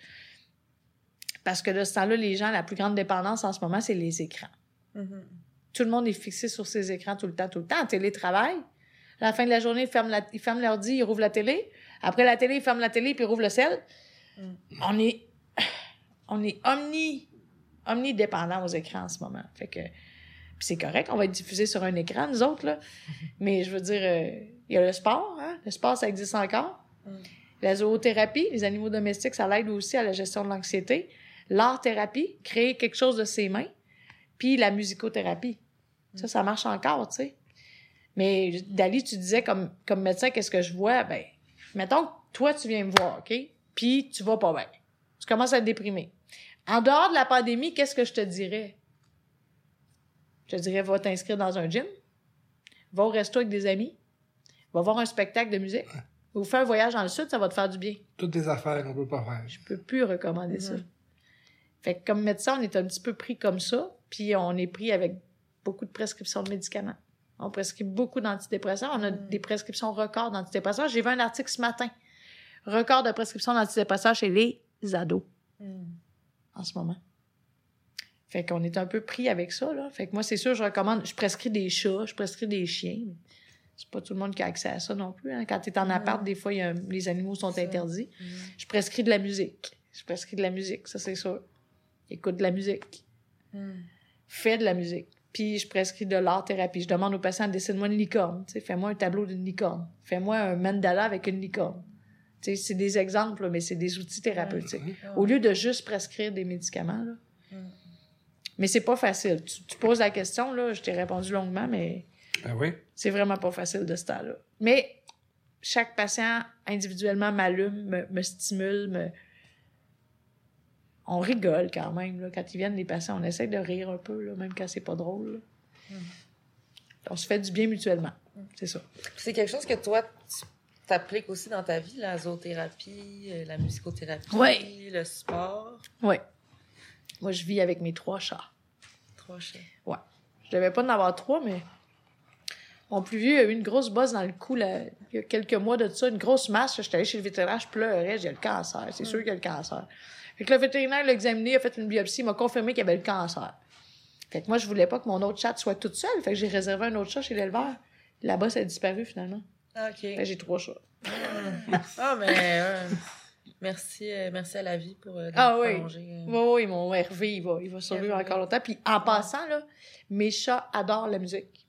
Parce que de ce temps-là, les gens, la plus grande dépendance en ce moment, c'est les écrans. Mhm. Tout le monde est fixé sur ses écrans tout le temps, tout le temps. En télétravail, à la fin de la journée, ils ferment, la, ils ferment l'ordi, ils rouvrent la télé. Après la télé, ils ferment la télé, puis ils rouvrent le sel. Mm. On est, on est omni, omnidépendant aux écrans en ce moment. Fait que, c'est correct, on va être diffusé sur un écran, nous autres, là. Mais je veux dire, euh, il y a le sport, hein. Le sport, ça existe encore. Mm. La zoothérapie, les animaux domestiques, ça l'aide aussi à la gestion de l'anxiété. L'art-thérapie, créer quelque chose de ses mains. Puis la musicothérapie. Ça, ça marche encore, tu sais. Mais Dali, tu disais comme, comme médecin, qu'est-ce que je vois? Ben, mettons que toi, tu viens me voir, OK? Puis tu vas pas bien. Tu commences à être déprimé. En dehors de la pandémie, qu'est-ce que je te dirais? Je te dirais, va t'inscrire dans un gym. Va au resto avec des amis. Va voir un spectacle de musique. Ou fais un voyage dans le sud, ça va te faire du bien. Toutes les affaires qu'on peut pas faire. Je peux plus recommander ça. Fait que comme médecin, on est un petit peu pris comme ça, puis on est pris avec beaucoup de prescriptions de médicaments. On prescrit beaucoup d'antidépresseurs. On a Mhm. des prescriptions records d'antidépresseurs. J'ai vu un article ce matin. Record de prescription d'antidépresseurs chez les ados Mhm. En ce moment. Fait qu'on est un peu pris avec ça, là. Fait que moi, c'est sûr, je recommande, je prescris des chats, je prescris des chiens. C'est pas tout le monde qui a accès à ça non plus. hein. Quand t'es en Mhm. appart, des fois, il y a- les animaux sont interdits. Mhm. Je prescris de la musique. Je prescris de la musique, ça c'est sûr. Écoute de la musique. Mhm. Fais de la musique. Puis je prescris de l'art-thérapie. Je demande aux patients, dessine-moi une licorne. Tu Fais-moi un tableau d'une licorne. Fais-moi un mandala avec une licorne. C'est des exemples, mais c'est des outils thérapeutiques. Ah Au lieu de juste prescrire des médicaments. Là. Mhm. Mais c'est pas facile. Tu, tu poses la question, là, je t'ai répondu longuement, mais Ben oui. c'est vraiment pas facile de ce temps-là. Mais chaque patient individuellement m'allume, me, me stimule, me... On rigole quand même. Là. Quand ils viennent, les patients, on essaie de rire un peu, là, même quand c'est pas drôle. là. On se fait du bien mutuellement. C'est ça. C'est quelque chose que toi, t'appliques aussi dans ta vie, la zoothérapie, euh, la musicothérapie, Ouais. le sport? Oui. Moi, je vis avec mes trois chats. Trois chats. Je devais pas en avoir trois, mais mon plus vieux a eu une grosse bosse dans le cou là, il y a quelques mois de ça, une grosse masse. J'étais allée chez le vétérinaire, je pleurais, j'ai le cancer. C'est sûr qu'il y a le cancer. Fait que le vétérinaire l'a examiné, a fait une biopsie, il m'a confirmé qu'il y avait le cancer. Fait que moi, je voulais pas que mon autre chat soit toute seule. Fait que j'ai réservé un autre chat chez l'éleveur. La bosse a disparu finalement. Ah, OK. J'ai trois chats. Ah, mais euh, merci, euh, merci à la vie pour euh, Ah oui. prolonger, euh. Oui, oui, mon Hervé, il va, il va survivre encore longtemps. Puis en passant, là, mes chats adorent la musique,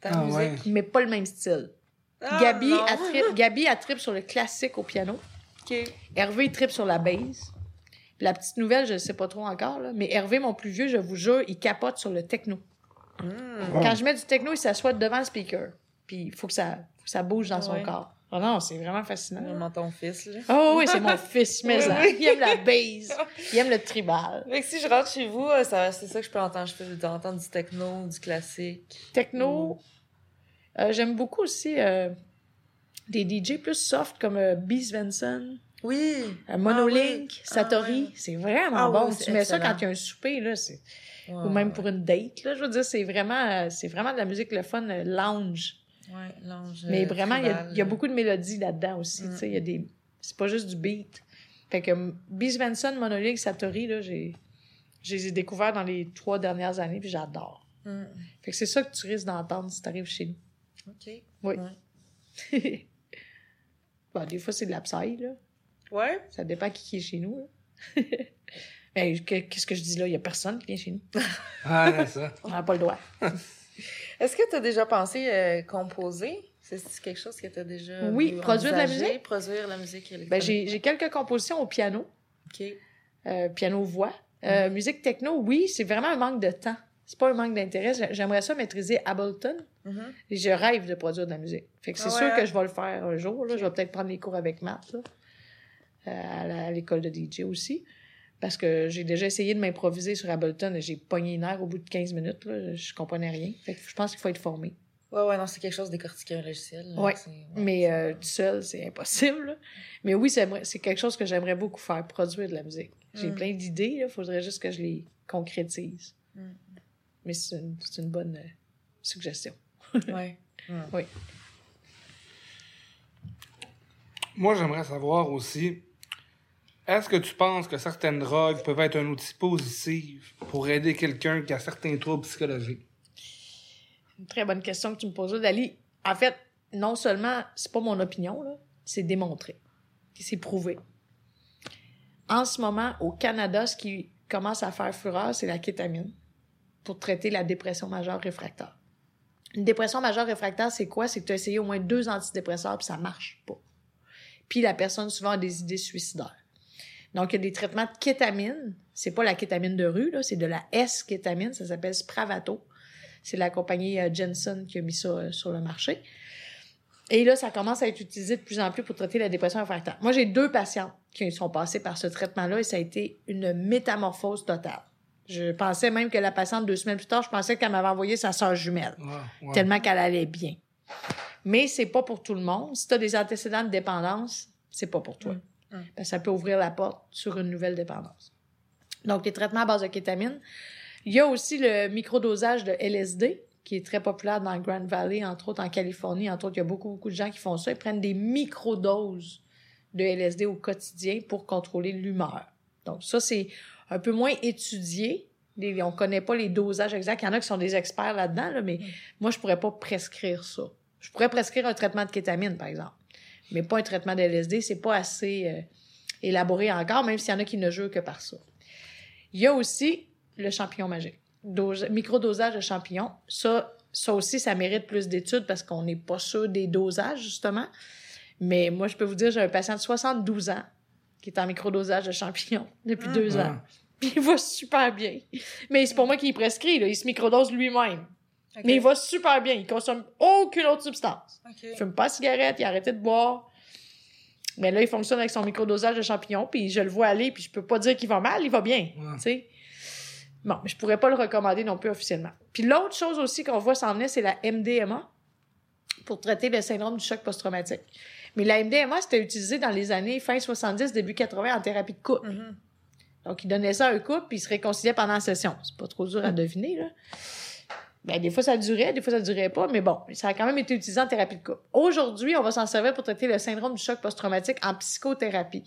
Ta Ah, musique? ouais. mais pas le même style. Ah, Gabi, elle tripe sur le classique au piano. OK. Hervé, tripe sur la base. Puis la petite nouvelle, je ne sais pas trop encore, là, mais Hervé, mon plus vieux, je vous jure, il capote sur le techno. Hmm. Quand je mets du techno, il s'assoit devant le speaker. Puis il faut que ça, faut que ça bouge dans son Ouais. corps. Oh non, c'est vraiment fascinant. Vraiment ton fils, là. Oh oui, c'est mon fils, mais Oui, ça. oui. Il aime la base. Il aime le tribal. Fait que si je rentre chez vous, euh, ça- c'est ça que je peux entendre. Je peux entendre du techno, du classique. Techno, euh, j'aime beaucoup aussi euh, des DJ plus soft comme euh, B. Svensson, Oui. euh, Monolink, Ah oui. Satori. Ah C'est vraiment Ah bon. oui, tu mets ça quand il y a un souper, là, c'est... Ouais, ou même ouais. pour une date. Là, je veux dire, c'est vraiment, euh, c'est vraiment de la musique le fun, euh, lounge. Ouais, l'ange. Mais euh, vraiment, il y, a, tribal, il y a là. beaucoup de mélodies là-dedans aussi. Mm. tu sais, Il y a des... C'est pas juste du beat. Fait que um, B. Svensson, Monolink, Satori, là, j'ai... Je les ai découverts dans les trois dernières années, puis j'adore. Hmm. Fait que c'est ça que tu risques d'entendre si t'arrives chez nous. OK. Oui. Ouais. Bon, des fois, c'est de la psy, là. Ouais? Ça dépend qui, qui est chez nous, là. Mais que- qu'est-ce que je dis là? Il y a personne qui vient chez nous. Ah, c'est ça. On n'a pas le droit. Est-ce que tu as déjà pensé euh, composer? C'est quelque chose que tu as déjà Oui, produire de la musique. Produire la musique. Ben, j'ai quelques compositions au piano, OK. euh, piano-voix. Euh, Musique techno, oui, c'est vraiment un manque de temps. C'est pas un manque d'intérêt. J'ai- J'aimerais ça maîtriser Ableton. Mhm. Et je rêve de produire de la musique. Fait que c'est Ah sûr que je vais le faire un jour. Là. Je vais peut-être prendre les cours avec Matt, là, à l'école de DJ aussi. Parce que j'ai déjà essayé de m'improviser sur Ableton et j'ai pogné une heure au bout de 15 minutes. Là. Je comprenais rien. Fait que je pense qu'il faut être formé. Ouais, ouais, non, c'est quelque chose décortiquer un logiciel. là. Ouais. Ouais, Mais euh, tout seul, c'est impossible. là. Mais oui, c'est c'est quelque chose que j'aimerais beaucoup faire, produire de la musique. J'ai Mm. plein d'idées. Il faudrait juste que je les concrétise. Mm. Mais c'est une, c'est une bonne euh, suggestion. Ouais. Hmm. Moi, j'aimerais savoir aussi, est-ce que tu penses que certaines drogues peuvent être un outil positif pour aider quelqu'un qui a certains troubles psychologiques? Une très bonne question que tu me poses Dali. En fait, non seulement, c'est pas mon opinion, c'est démontré. C'est prouvé. En ce moment, au Canada, ce qui commence à faire fureur, c'est la kétamine pour traiter la dépression majeure réfractaire. Une dépression majeure réfractaire, c'est quoi? C'est que tu as essayé au moins deux antidépresseurs puis ça marche pas. Puis la personne souvent a des idées suicidaires. Donc, il y a des traitements de kétamine. C'est pas la kétamine de rue, là, c'est de la S-kétamine. Ça s'appelle Spravato. C'est la compagnie euh, Jensen qui a mis ça euh, sur le marché. Et là, ça commence à être utilisé de plus en plus pour traiter la dépression réfractaire. Moi, j'ai deux patients qui sont passés par ce traitement-là et ça a été une métamorphose totale. Je pensais même que la patiente, deux semaines plus tard, je pensais qu'elle m'avait envoyé sa sœur jumelle tellement qu'elle allait bien. Mais c'est pas pour tout le monde. Si tu as des antécédents de dépendance, c'est pas pour toi. Mm. Parce que ça peut ouvrir la porte sur une nouvelle dépendance. Donc, les traitements à base de kétamine. Il y a aussi le microdosage de LSD, qui est très populaire dans Grand Valley, entre autres en Californie. Entre autres, il y a beaucoup, beaucoup de gens qui font ça. Ils prennent des microdoses de LSD au quotidien pour contrôler l'humeur. Donc, ça, c'est un peu moins étudié. Les- on connaît pas les dosages exacts. Il y en a qui sont des experts là-dedans, là, mais moi, je pourrais pas prescrire ça. Je pourrais prescrire un traitement de kétamine, par exemple, mais pas un traitement de LSD. C'est pas assez euh, élaboré encore, même s'il y en a qui ne jurent que par ça. Il y a aussi le champignon magique. Dose- microdosage de champignons. Ça, ça aussi, ça mérite plus d'études parce qu'on n'est pas sûr des dosages, justement. Mais moi, je peux vous dire, j'ai un patient de 72 ans qui est en microdosage de champignons depuis Ah. deux ans. Puis il va super bien. Mais c'est pas moi qui y prescrit, là. Il se microdose lui-même. Mais il va super bien. Il consomme aucune autre substance. Ok. Il fume pas de cigarette, il a arrêté de boire. Mais là, il fonctionne avec son microdosage de champignons, puis je le vois aller, puis je peux pas dire qu'il va mal, il va bien. Ouais. Tu sais? Bon, mais je pourrais pas le recommander non plus officiellement. Puis l'autre chose aussi qu'on voit s'en venir, c'est la MDMA pour traiter le syndrome du choc post-traumatique. Mais la MDMA, c'était utilisé dans les années fin 70, début 80 en thérapie de couple. Mhm. Donc, il donnait ça à un couple, puis il se réconciliait pendant la session. C'est pas trop dur à deviner, là. Ben, des fois, ça durait, des fois, ça durait pas, mais bon, ça a quand même été utilisé en thérapie de couple. Aujourd'hui, on va s'en servir pour traiter le syndrome du choc post-traumatique en psychothérapie.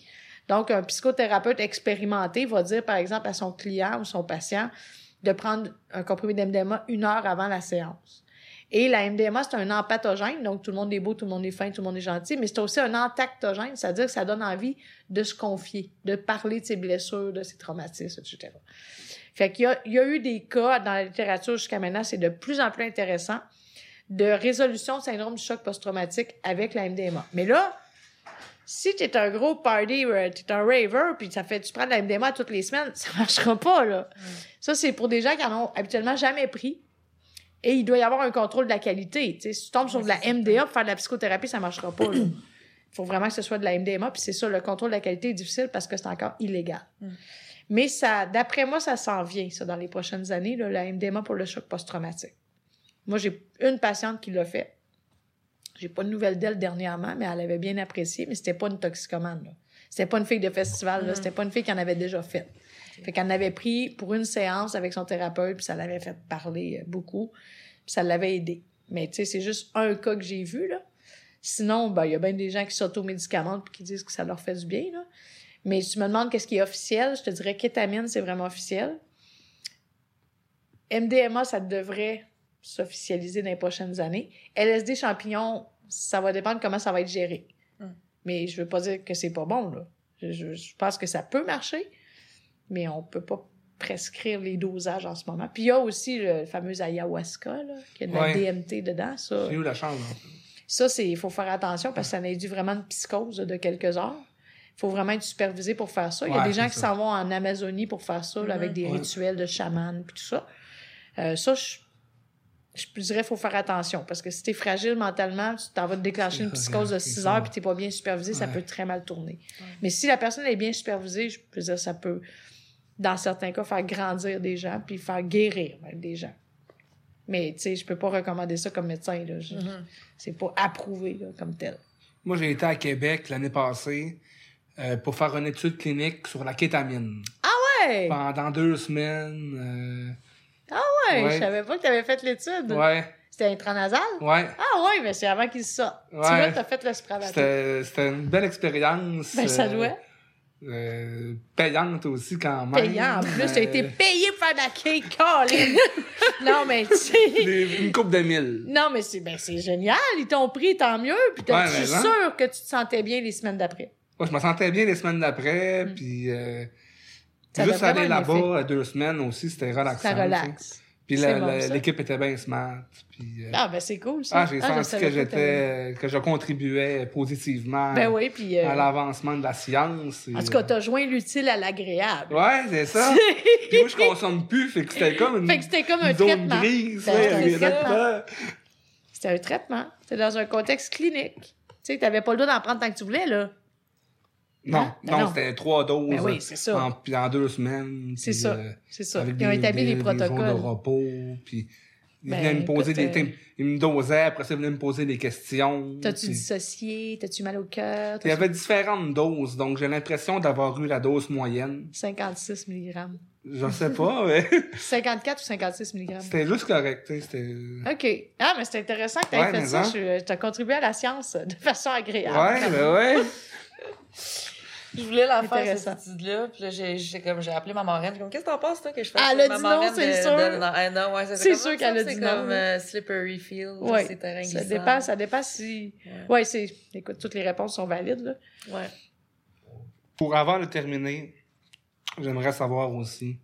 Donc, un psychothérapeute expérimenté va dire, par exemple, à son client ou son patient de prendre un comprimé d'MDMA une heure avant la séance. Et la MDMA, c'est un empathogène, donc tout le monde est beau, tout le monde est fin, tout le monde est gentil, mais c'est aussi un entactogène, c'est-à-dire que ça donne envie de se confier, de parler de ses blessures, de ses traumatismes, etc. Fait qu'il y a, il y a eu des cas dans la littérature jusqu'à maintenant, c'est de plus en plus intéressant, de résolution de syndrome du choc post-traumatique avec la MDMA. Mais là, Si t'es un gros party, euh, t'es un raver, puis ça fait, tu prends de la MDMA toutes les semaines, ça marchera pas, là. Ça, c'est pour des gens qui en ont habituellement jamais pris. Et il doit y avoir un contrôle de la qualité. Si tu tombes sur de la. MDA pour faire de la psychothérapie, ça marchera pas, là. Il faut vraiment que ce soit de la MDMA, puis c'est ça, le contrôle de la qualité est difficile parce que c'est encore illégal. Mm. Mais ça, d'après moi, ça s'en vient, ça, dans les prochaines années, là, la MDMA pour le choc post-traumatique. Moi, j'ai une patiente qui l'a fait. J'ai pas de nouvelles d'elle dernièrement, mais elle avait bien apprécié, mais c'était pas une toxicomane, là. C'était pas une fille de festival, là. Mhm. C'était pas une fille qui en avait déjà fait. Fait qu'elle en avait pris pour une séance avec son thérapeute, puis ça l'avait fait parler euh, beaucoup, puis ça l'avait aidé. Mais tu sais, c'est juste un cas que j'ai vu, là. Sinon, ben, il y a bien des gens qui s'automédicamentent puis qui disent que ça leur fait du bien, là. Mais si tu me demandes qu'est-ce qui est officiel, je te dirais kétamine, c'est vraiment officiel. MDMA, ça devrait s'officialiser dans les prochaines années. LSD champignon, ça va dépendre comment ça va être géré. Mm. Mais je veux pas dire que c'est pas bon, là. Je, pense que ça peut marcher, mais on peut pas prescrire les dosages en ce moment. Puis il y a aussi le fameux ayahuasca, là, qui a de la. DMT dedans, ça. J'ai eu la hein. Ça, c'est, il faut faire attention parce que ça induit vraiment une psychose de quelques heures. Il faut vraiment être supervisé pour faire ça. Il y a Ouais, des gens qui s'en vont en Amazonie pour faire ça, là, avec Mhm. des Ouais. rituels de chaman puis tout ça. Euh, ça, je, je dirais qu'il faut faire attention parce que si t'es fragile mentalement, tu t'en vas te déclencher une psychose de c'est 6 ça. heures puis t'es pas bien supervisé, ça peut très mal tourner. Ouais. Mais si la personne est bien supervisée, je peux dire ça peut, dans certains cas, faire grandir des gens puis faire guérir même des gens. Mais, tu sais, je peux pas recommander ça comme médecin, là. Mhm. C'est pas approuvé, là, comme tel. Moi, j'ai été à Québec l'année passée euh, pour faire une étude clinique sur la kétamine. Ouais! Pendant deux semaines. Ouais, Ouais. je savais pas que t'avais fait l'étude. euh, ouais, C'était intranasal? ouais. Ah ouais, mais c'est avant qu'il sorte. Tu vois, t'as fait le spravato. C'était une belle expérience. Ben, ça euh, doit. euh, payante aussi, quand même. Payant. En plus, t'as Euh, été payé pour faire de la cake, non, mais tu sais... une coupe de mille. Non, mais c'est ben, génial. Ils t'ont pris, tant mieux. Puis Ouais, mais hein? sûre que tu te sentais bien les semaines d'après? Je me sentais bien les semaines d'après, Mm. puis euh, juste aller là-bas deux semaines aussi, c'était relaxant. Ça relaxe. Puis bon, l'équipe était bien smart. Puis, euh, Ah, ben c'est cool, ça. ah, j'ai je senti que j'étais, que je contribuais positivement Ben oui, puis... euh, à l'avancement de la science. et, En tout cas, t'as joint l'utile à l'agréable. Ouais, c'est ça. Puis moi, je consomme plus, fait que c'était comme une, Fait que c'était comme un zone traitement. grise. Là-dedans. C'était un traitement. C'était dans un contexte clinique. Tu sais, t'avais pas le droit d'en prendre tant que tu voulais, là. Non, Hein? Ben non, c'était trois doses. Ben oui, ça. En, puis en deux semaines. C'est ça. euh, C'est ça. avec Ils ont des- établi des- les des jours de protocoles. repos, puis ils Ben, venaient me poser écoute, des... euh, Ils me dosaient, après ça, ils venaient me poser des questions. T'as-tu dissocié? T'as-tu mal au cœur? Il y avait différentes doses, donc j'ai l'impression d'avoir eu la dose moyenne. 56 mg. Je sais pas, mais 54 ou 56 mg? c'était juste correct. C'était... OK. Ah, mais c'est intéressant que tu aies Ouais, fait ça. hein. T'as contribué à la science de façon agréable. Ouais, ben ouais. Je voulais la faire, cette étude-là. Puis là, j'ai, j'ai, comme, j'ai appelé ma marraine. J'ai comme, qu'est-ce que t'en penses, toi, que je fasse Ah, Elle a dit non, c'est de- sûr. de- non, non, ouais, ça C'est comme, sûr ça, qu'elle a c'est dit comme, non. euh, slippery field. Ouais. C'est terrain Ça glissant. dépasse, ça dépasse si. Ouais. Ouais, c'est. Écoute, toutes les réponses sont valides, là. Ouais. Pour avant de terminer, j'aimerais savoir aussi,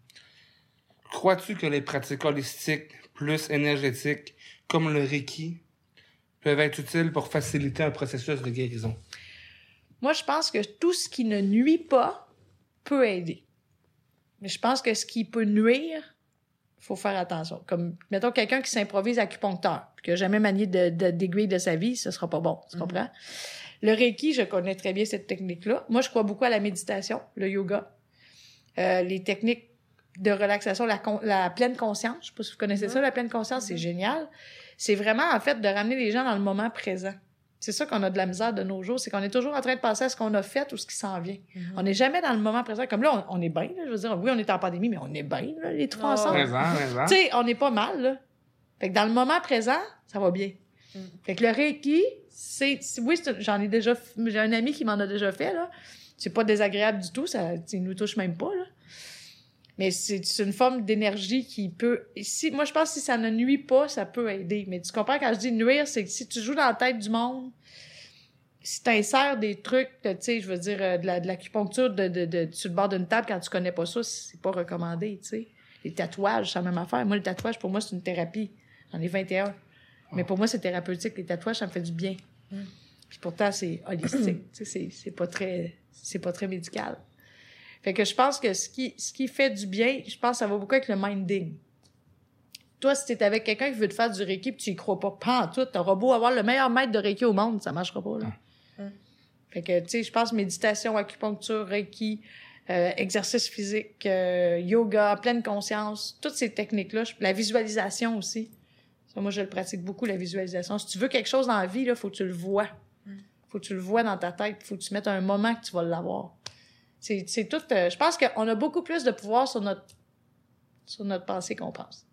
crois-tu que les pratiques holistiques plus énergétiques, comme le Reiki, peuvent être utiles pour faciliter un processus de guérison? Moi, je pense que tout ce qui ne nuit pas peut aider. Mais je pense que ce qui peut nuire, faut faire attention. Comme, mettons, quelqu'un qui s'improvise acupuncteur, puis qui n'a jamais manié de, de- d'aiguille de sa vie, ce sera pas bon. Tu Mhm. comprends? Le Reiki, je connais très bien cette technique-là. Moi, je crois beaucoup à la méditation, le yoga, euh, les techniques de relaxation, la, con- la pleine conscience. Je sais pas si vous connaissez Mhm. ça, la pleine conscience, c'est Mhm. génial. C'est vraiment, en fait, de ramener les gens dans le moment présent. C'est ça qu'on a de la misère de nos jours, c'est qu'on est toujours en train de penser à ce qu'on a fait ou ce qui s'en vient. Mhm. On n'est jamais dans le moment présent. Comme là, on, on est bien, là, je veux dire, oui, on est en pandémie, mais on est bien, là, les trois Ah, ensemble. Présent, présent. Tu sais, on n'est pas mal, là. Fait que dans le moment présent, ça va bien. Mm. Fait que le Reiki, c'est... Oui, j'en ai déjà... J'ai un ami qui m'en a déjà fait, là. C'est pas désagréable du tout, ça il nous touche même pas, là. Mais c'est une forme d'énergie qui peut... Si, moi, je pense que si ça ne nuit pas, ça peut aider. Mais tu comprends, quand je dis nuire, c'est que si tu joues dans la tête du monde, si t'insères des trucs, tu sais, je veux dire, euh, de la- de l'acupuncture de, de, de, sur le bord d'une table quand tu connais pas ça, c'est pas recommandé, tu sais. Les tatouages, c'est la même affaire. Moi, le tatouage, pour moi, c'est une thérapie. J'en ai 21. Mais pour moi, c'est thérapeutique. Les tatouages, ça me fait du bien. Mm. Puis pourtant, c'est holistique. tu sais, c'est, c'est pas très, c'est pas très médical. Fait que je pense que ce qui, ce qui fait du bien, je pense que ça va beaucoup avec le minding. Toi, si t'es avec quelqu'un qui veut te faire du Reiki pis tu y crois pas, pas en tout, t'auras beau avoir le meilleur maître de Reiki au monde, ça marchera pas, là. Hum. Fait que, tu sais, je pense méditation, acupuncture, Reiki, euh, exercice physique, euh, yoga, pleine conscience, toutes ces techniques-là, la visualisation aussi. Ça, moi, je le pratique beaucoup, la visualisation. Si tu veux quelque chose dans la vie, là, faut que tu le vois. Faut que tu le vois dans ta tête. Faut que tu mettes un moment que tu vas l'avoir. C'est, c'est tout. euh, je pense qu'on a beaucoup plus de pouvoir sur notre, sur notre pensée qu'on pense.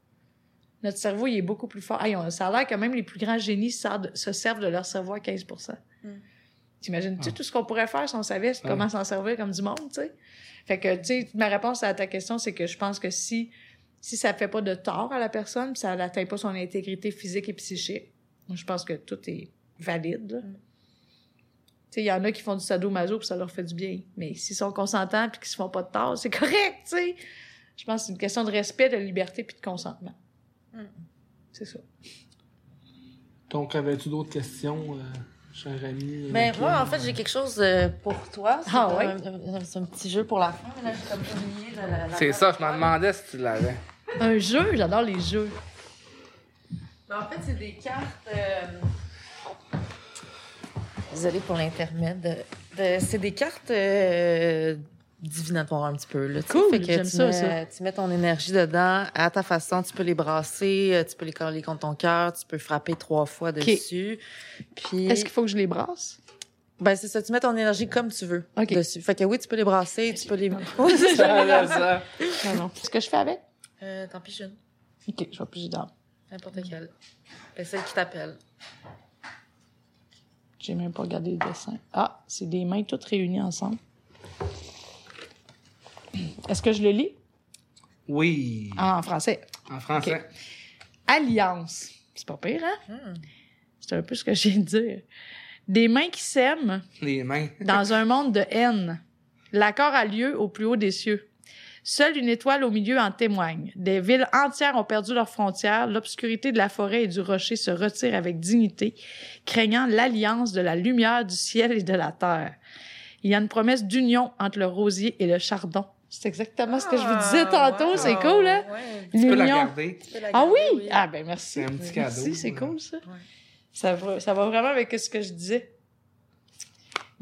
Notre cerveau, il est beaucoup plus fort. Hey, on- ça a l'air que même les plus grands génies se servent de leur cerveau à 15 Mm. T'imagines-tu Ah. tout ce qu'on pourrait faire si on savait comment s'en servir comme du monde, tu sais? Fait que, tu sais, ma réponse à ta question, c'est que je pense que si, si ça fait pas de tort à la personne, puis ça n'atteint pas son intégrité physique et psychique, je pense que tout est valide. Mm. Tu sais, il y en a qui font du sadomaso puis ça leur fait du bien. Mais s'ils sont consentants puis qu'ils se font pas de tort, c'est correct, tu sais. Je pense que c'est une question de respect, de liberté puis de consentement. Mm. C'est ça. Donc, avais-tu d'autres questions, euh, cher ami? Ben, Michael? moi, en fait, j'ai quelque chose euh, pour toi. C'est Ah, un- ouais? un- un- c'est un petit jeu pour la fin. Là, j'ai comme oublié de la- la- C'est ça, je m'en demandais si tu l'avais. Un jeu, j'adore les jeux. Ben, en fait, c'est des cartes. euh, Désolée pour l'intermède. De- de- C'est des cartes euh, divinatoires un petit peu. Là. Cool, Fait que j'aime tu ça, mets, ça. Tu mets ton énergie dedans à ta façon. Tu peux les brasser, euh, tu peux les coller contre ton cœur, tu peux frapper trois fois dessus. Puis, Est-ce qu'il faut que je les brasse? ben, c'est ça, tu mets ton énergie comme tu veux dessus. Fait que oui, tu peux les brasser, tu peux les. Oui, c'est Ça, ça. ça. Non, non. Ce que je fais avec? Euh, tant pis, jeune. OK, je vais plus d'âme. N'importe quelle. Et celle qui t'appelle. J'ai même pas regardé le dessin. Ah, c'est des mains toutes réunies ensemble. Est-ce que je le lis? Oui, Ah, en français. en français. Alliance. C'est pas pire, hein? Hmm. C'est un peu ce que j'ai de dire. Des mains qui s'aiment Les mains. dans un monde de haine. L'accord a lieu au plus haut des cieux. Seule une étoile au milieu en témoigne. Des villes entières ont perdu leurs frontières. L'obscurité de la forêt et du rocher se retire avec dignité, craignant l'alliance de la lumière du ciel et de la terre. Il y a une promesse d'union entre le rosier et le chardon. C'est exactement ce que je vous disais tantôt. wow. C'est cool, hein? Ouais, Tu peux la garder. tu peux la Ah garder, oui? Ah ben merci. C'est un petit Merci, cadeau, c'est là. cool ça. Ouais. Ça va, ça va vraiment avec ce que je disais.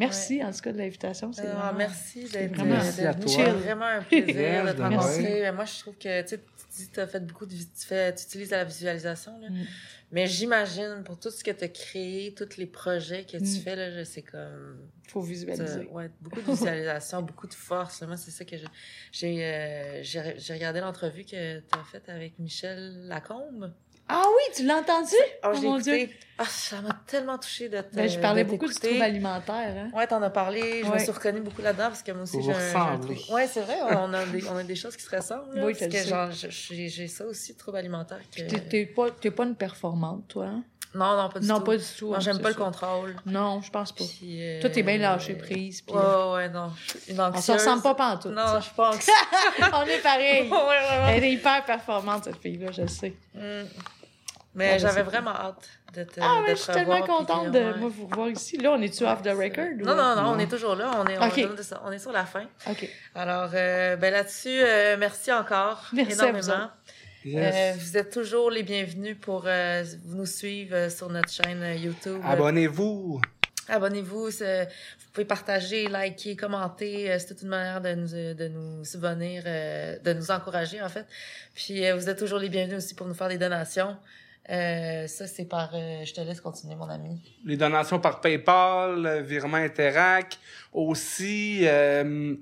Merci en tout cas de l'invitation. C'est Ah, vraiment- merci d'être vraiment- d'être Merci à toi. Vraiment un plaisir de te rencontrer. Moi, je trouve que tu dis que tu as fait beaucoup de tu, fais, tu utilises la visualisation. Là. Mm. Mais j'imagine pour tout ce que tu as créé, tous les projets que tu Mm. fais, là, je sais comme. faut visualiser. Ouais, beaucoup de visualisation, beaucoup de force. Moi, c'est ça que je- j'ai euh, j'ai j'ai regardé l'entrevue que tu as faite avec Michel Lacombe. Ah oui, tu l'as entendu? Oh, Oh, je l'ai mon écouté. Ah, ça m'a tellement touchée de te Ben, je parlais de beaucoup du trouble alimentaire. Hein? Ouais, t'en as parlé. Je me suis reconnue beaucoup là-dedans parce que moi aussi, j'ai un, trouble. Ouais, c'est vrai. On a, des, on a des choses qui se ressemblent. Là, Oui, parce que genre, j'ai j'ai ça aussi, trouble alimentaire. Que... T'es, t'es pas, t'es pas une performante, toi, hein? Non, non, pas du non, tout. pas du tout. Non, hein, j'aime pas le contrôle. Non, je pense pas. Puis, euh, Toi, t'es bien lâché prise. Puis... Ouais, ouais, non. Je suis une On anxieuse. se ressemble pas pantoute. Non, je pense. On est pareil. ouais, ouais. Elle est hyper performante, cette fille-là, je le sais. Mm. Mais ben, j'avais vraiment hâte de te Ah, de te je suis tellement contente de ouais. moi, vous revoir ici. Là, on est-tu off the record? ou- Non, non, non, on Non. est toujours là. On est, on, est- on est sur la fin. OK. Alors, euh, ben là-dessus, euh, merci encore Merci à vous énormément. Yes. Euh, vous êtes toujours les bienvenus pour euh, nous suivre euh, sur notre chaîne euh, YouTube. Abonnez-vous. Abonnez-vous. Vous pouvez partager, liker, commenter. euh, C'est toute une manière de nous, euh, de nous subvenir, euh, de nous encourager, en fait. Puis, euh, vous êtes toujours les bienvenus aussi pour nous faire des donations. Euh, ça, c'est par... euh, je te laisse continuer, mon ami. Les donations par PayPal, euh, virement Interac. Aussi, euh,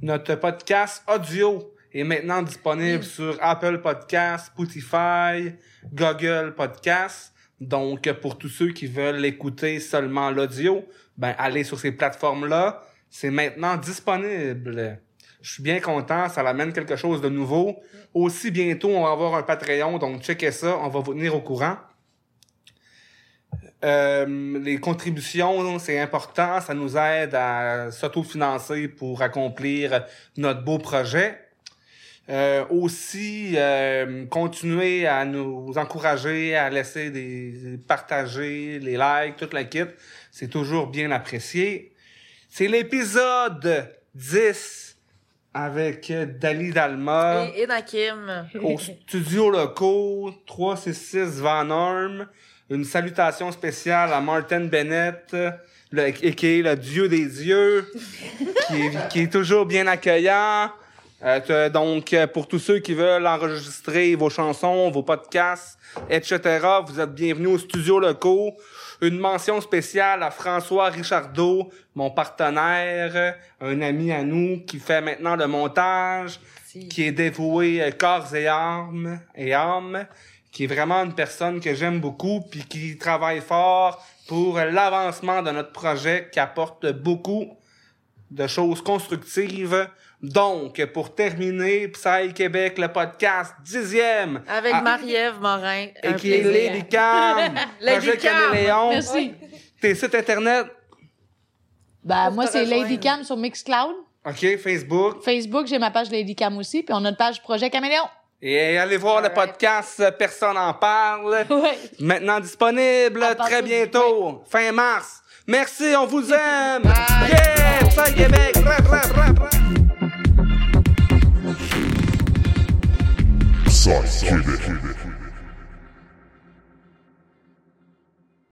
notre podcast audio est maintenant disponible Oui. sur Apple Podcast, Spotify, Google Podcast. Donc, pour tous ceux qui veulent écouter seulement l'audio, ben, allez sur ces plateformes-là. C'est maintenant disponible. Je suis bien content, ça amène quelque chose de nouveau. Aussi, bientôt, on va avoir un Patreon, donc checkez ça, on va vous tenir au courant. Euh, les contributions, c'est important, ça nous aide à s'autofinancer pour accomplir notre beau projet. Euh, aussi, euh, continuez à nous encourager, à laisser des partager les likes, toute la kit. C'est toujours bien apprécié. C'est l'épisode 10 avec Dali Dalma Et, et Nakim. au studio locaux 366 Van Orm. Une salutation spéciale à Martin Bennett, le, qui est le dieu des dieux, qui est, qui est toujours bien accueillant. Euh, donc, euh, pour tous ceux qui veulent enregistrer vos chansons, vos podcasts, etc., vous êtes bienvenus au studio locaux. Une mention spéciale à François Richardot, mon partenaire, un ami à nous qui fait maintenant le montage, Si. qui est dévoué euh, corps et âme, et âme, qui est vraiment une personne que j'aime beaucoup, puis qui travaille fort pour l'avancement de notre projet, qui apporte beaucoup de choses constructives. Donc, pour terminer, Psy Québec, le podcast dixième, Avec Ah, Marie-Ève Morin. et un qui est. Lady Cam, Lady Projet Cam. Caméléon, Merci. tes sites internet, Ben, moi, c'est. Lady Cam sur Mixcloud. ok, Facebook, Facebook, j'ai ma page Lady Cam aussi. Puis on a une page Projet Caméléon. et allez voir le podcast euh, Personne en parle. Ouais. Maintenant disponible À très bientôt, fin mars. Merci, on vous aime. Yeah, Psy Québec. Southside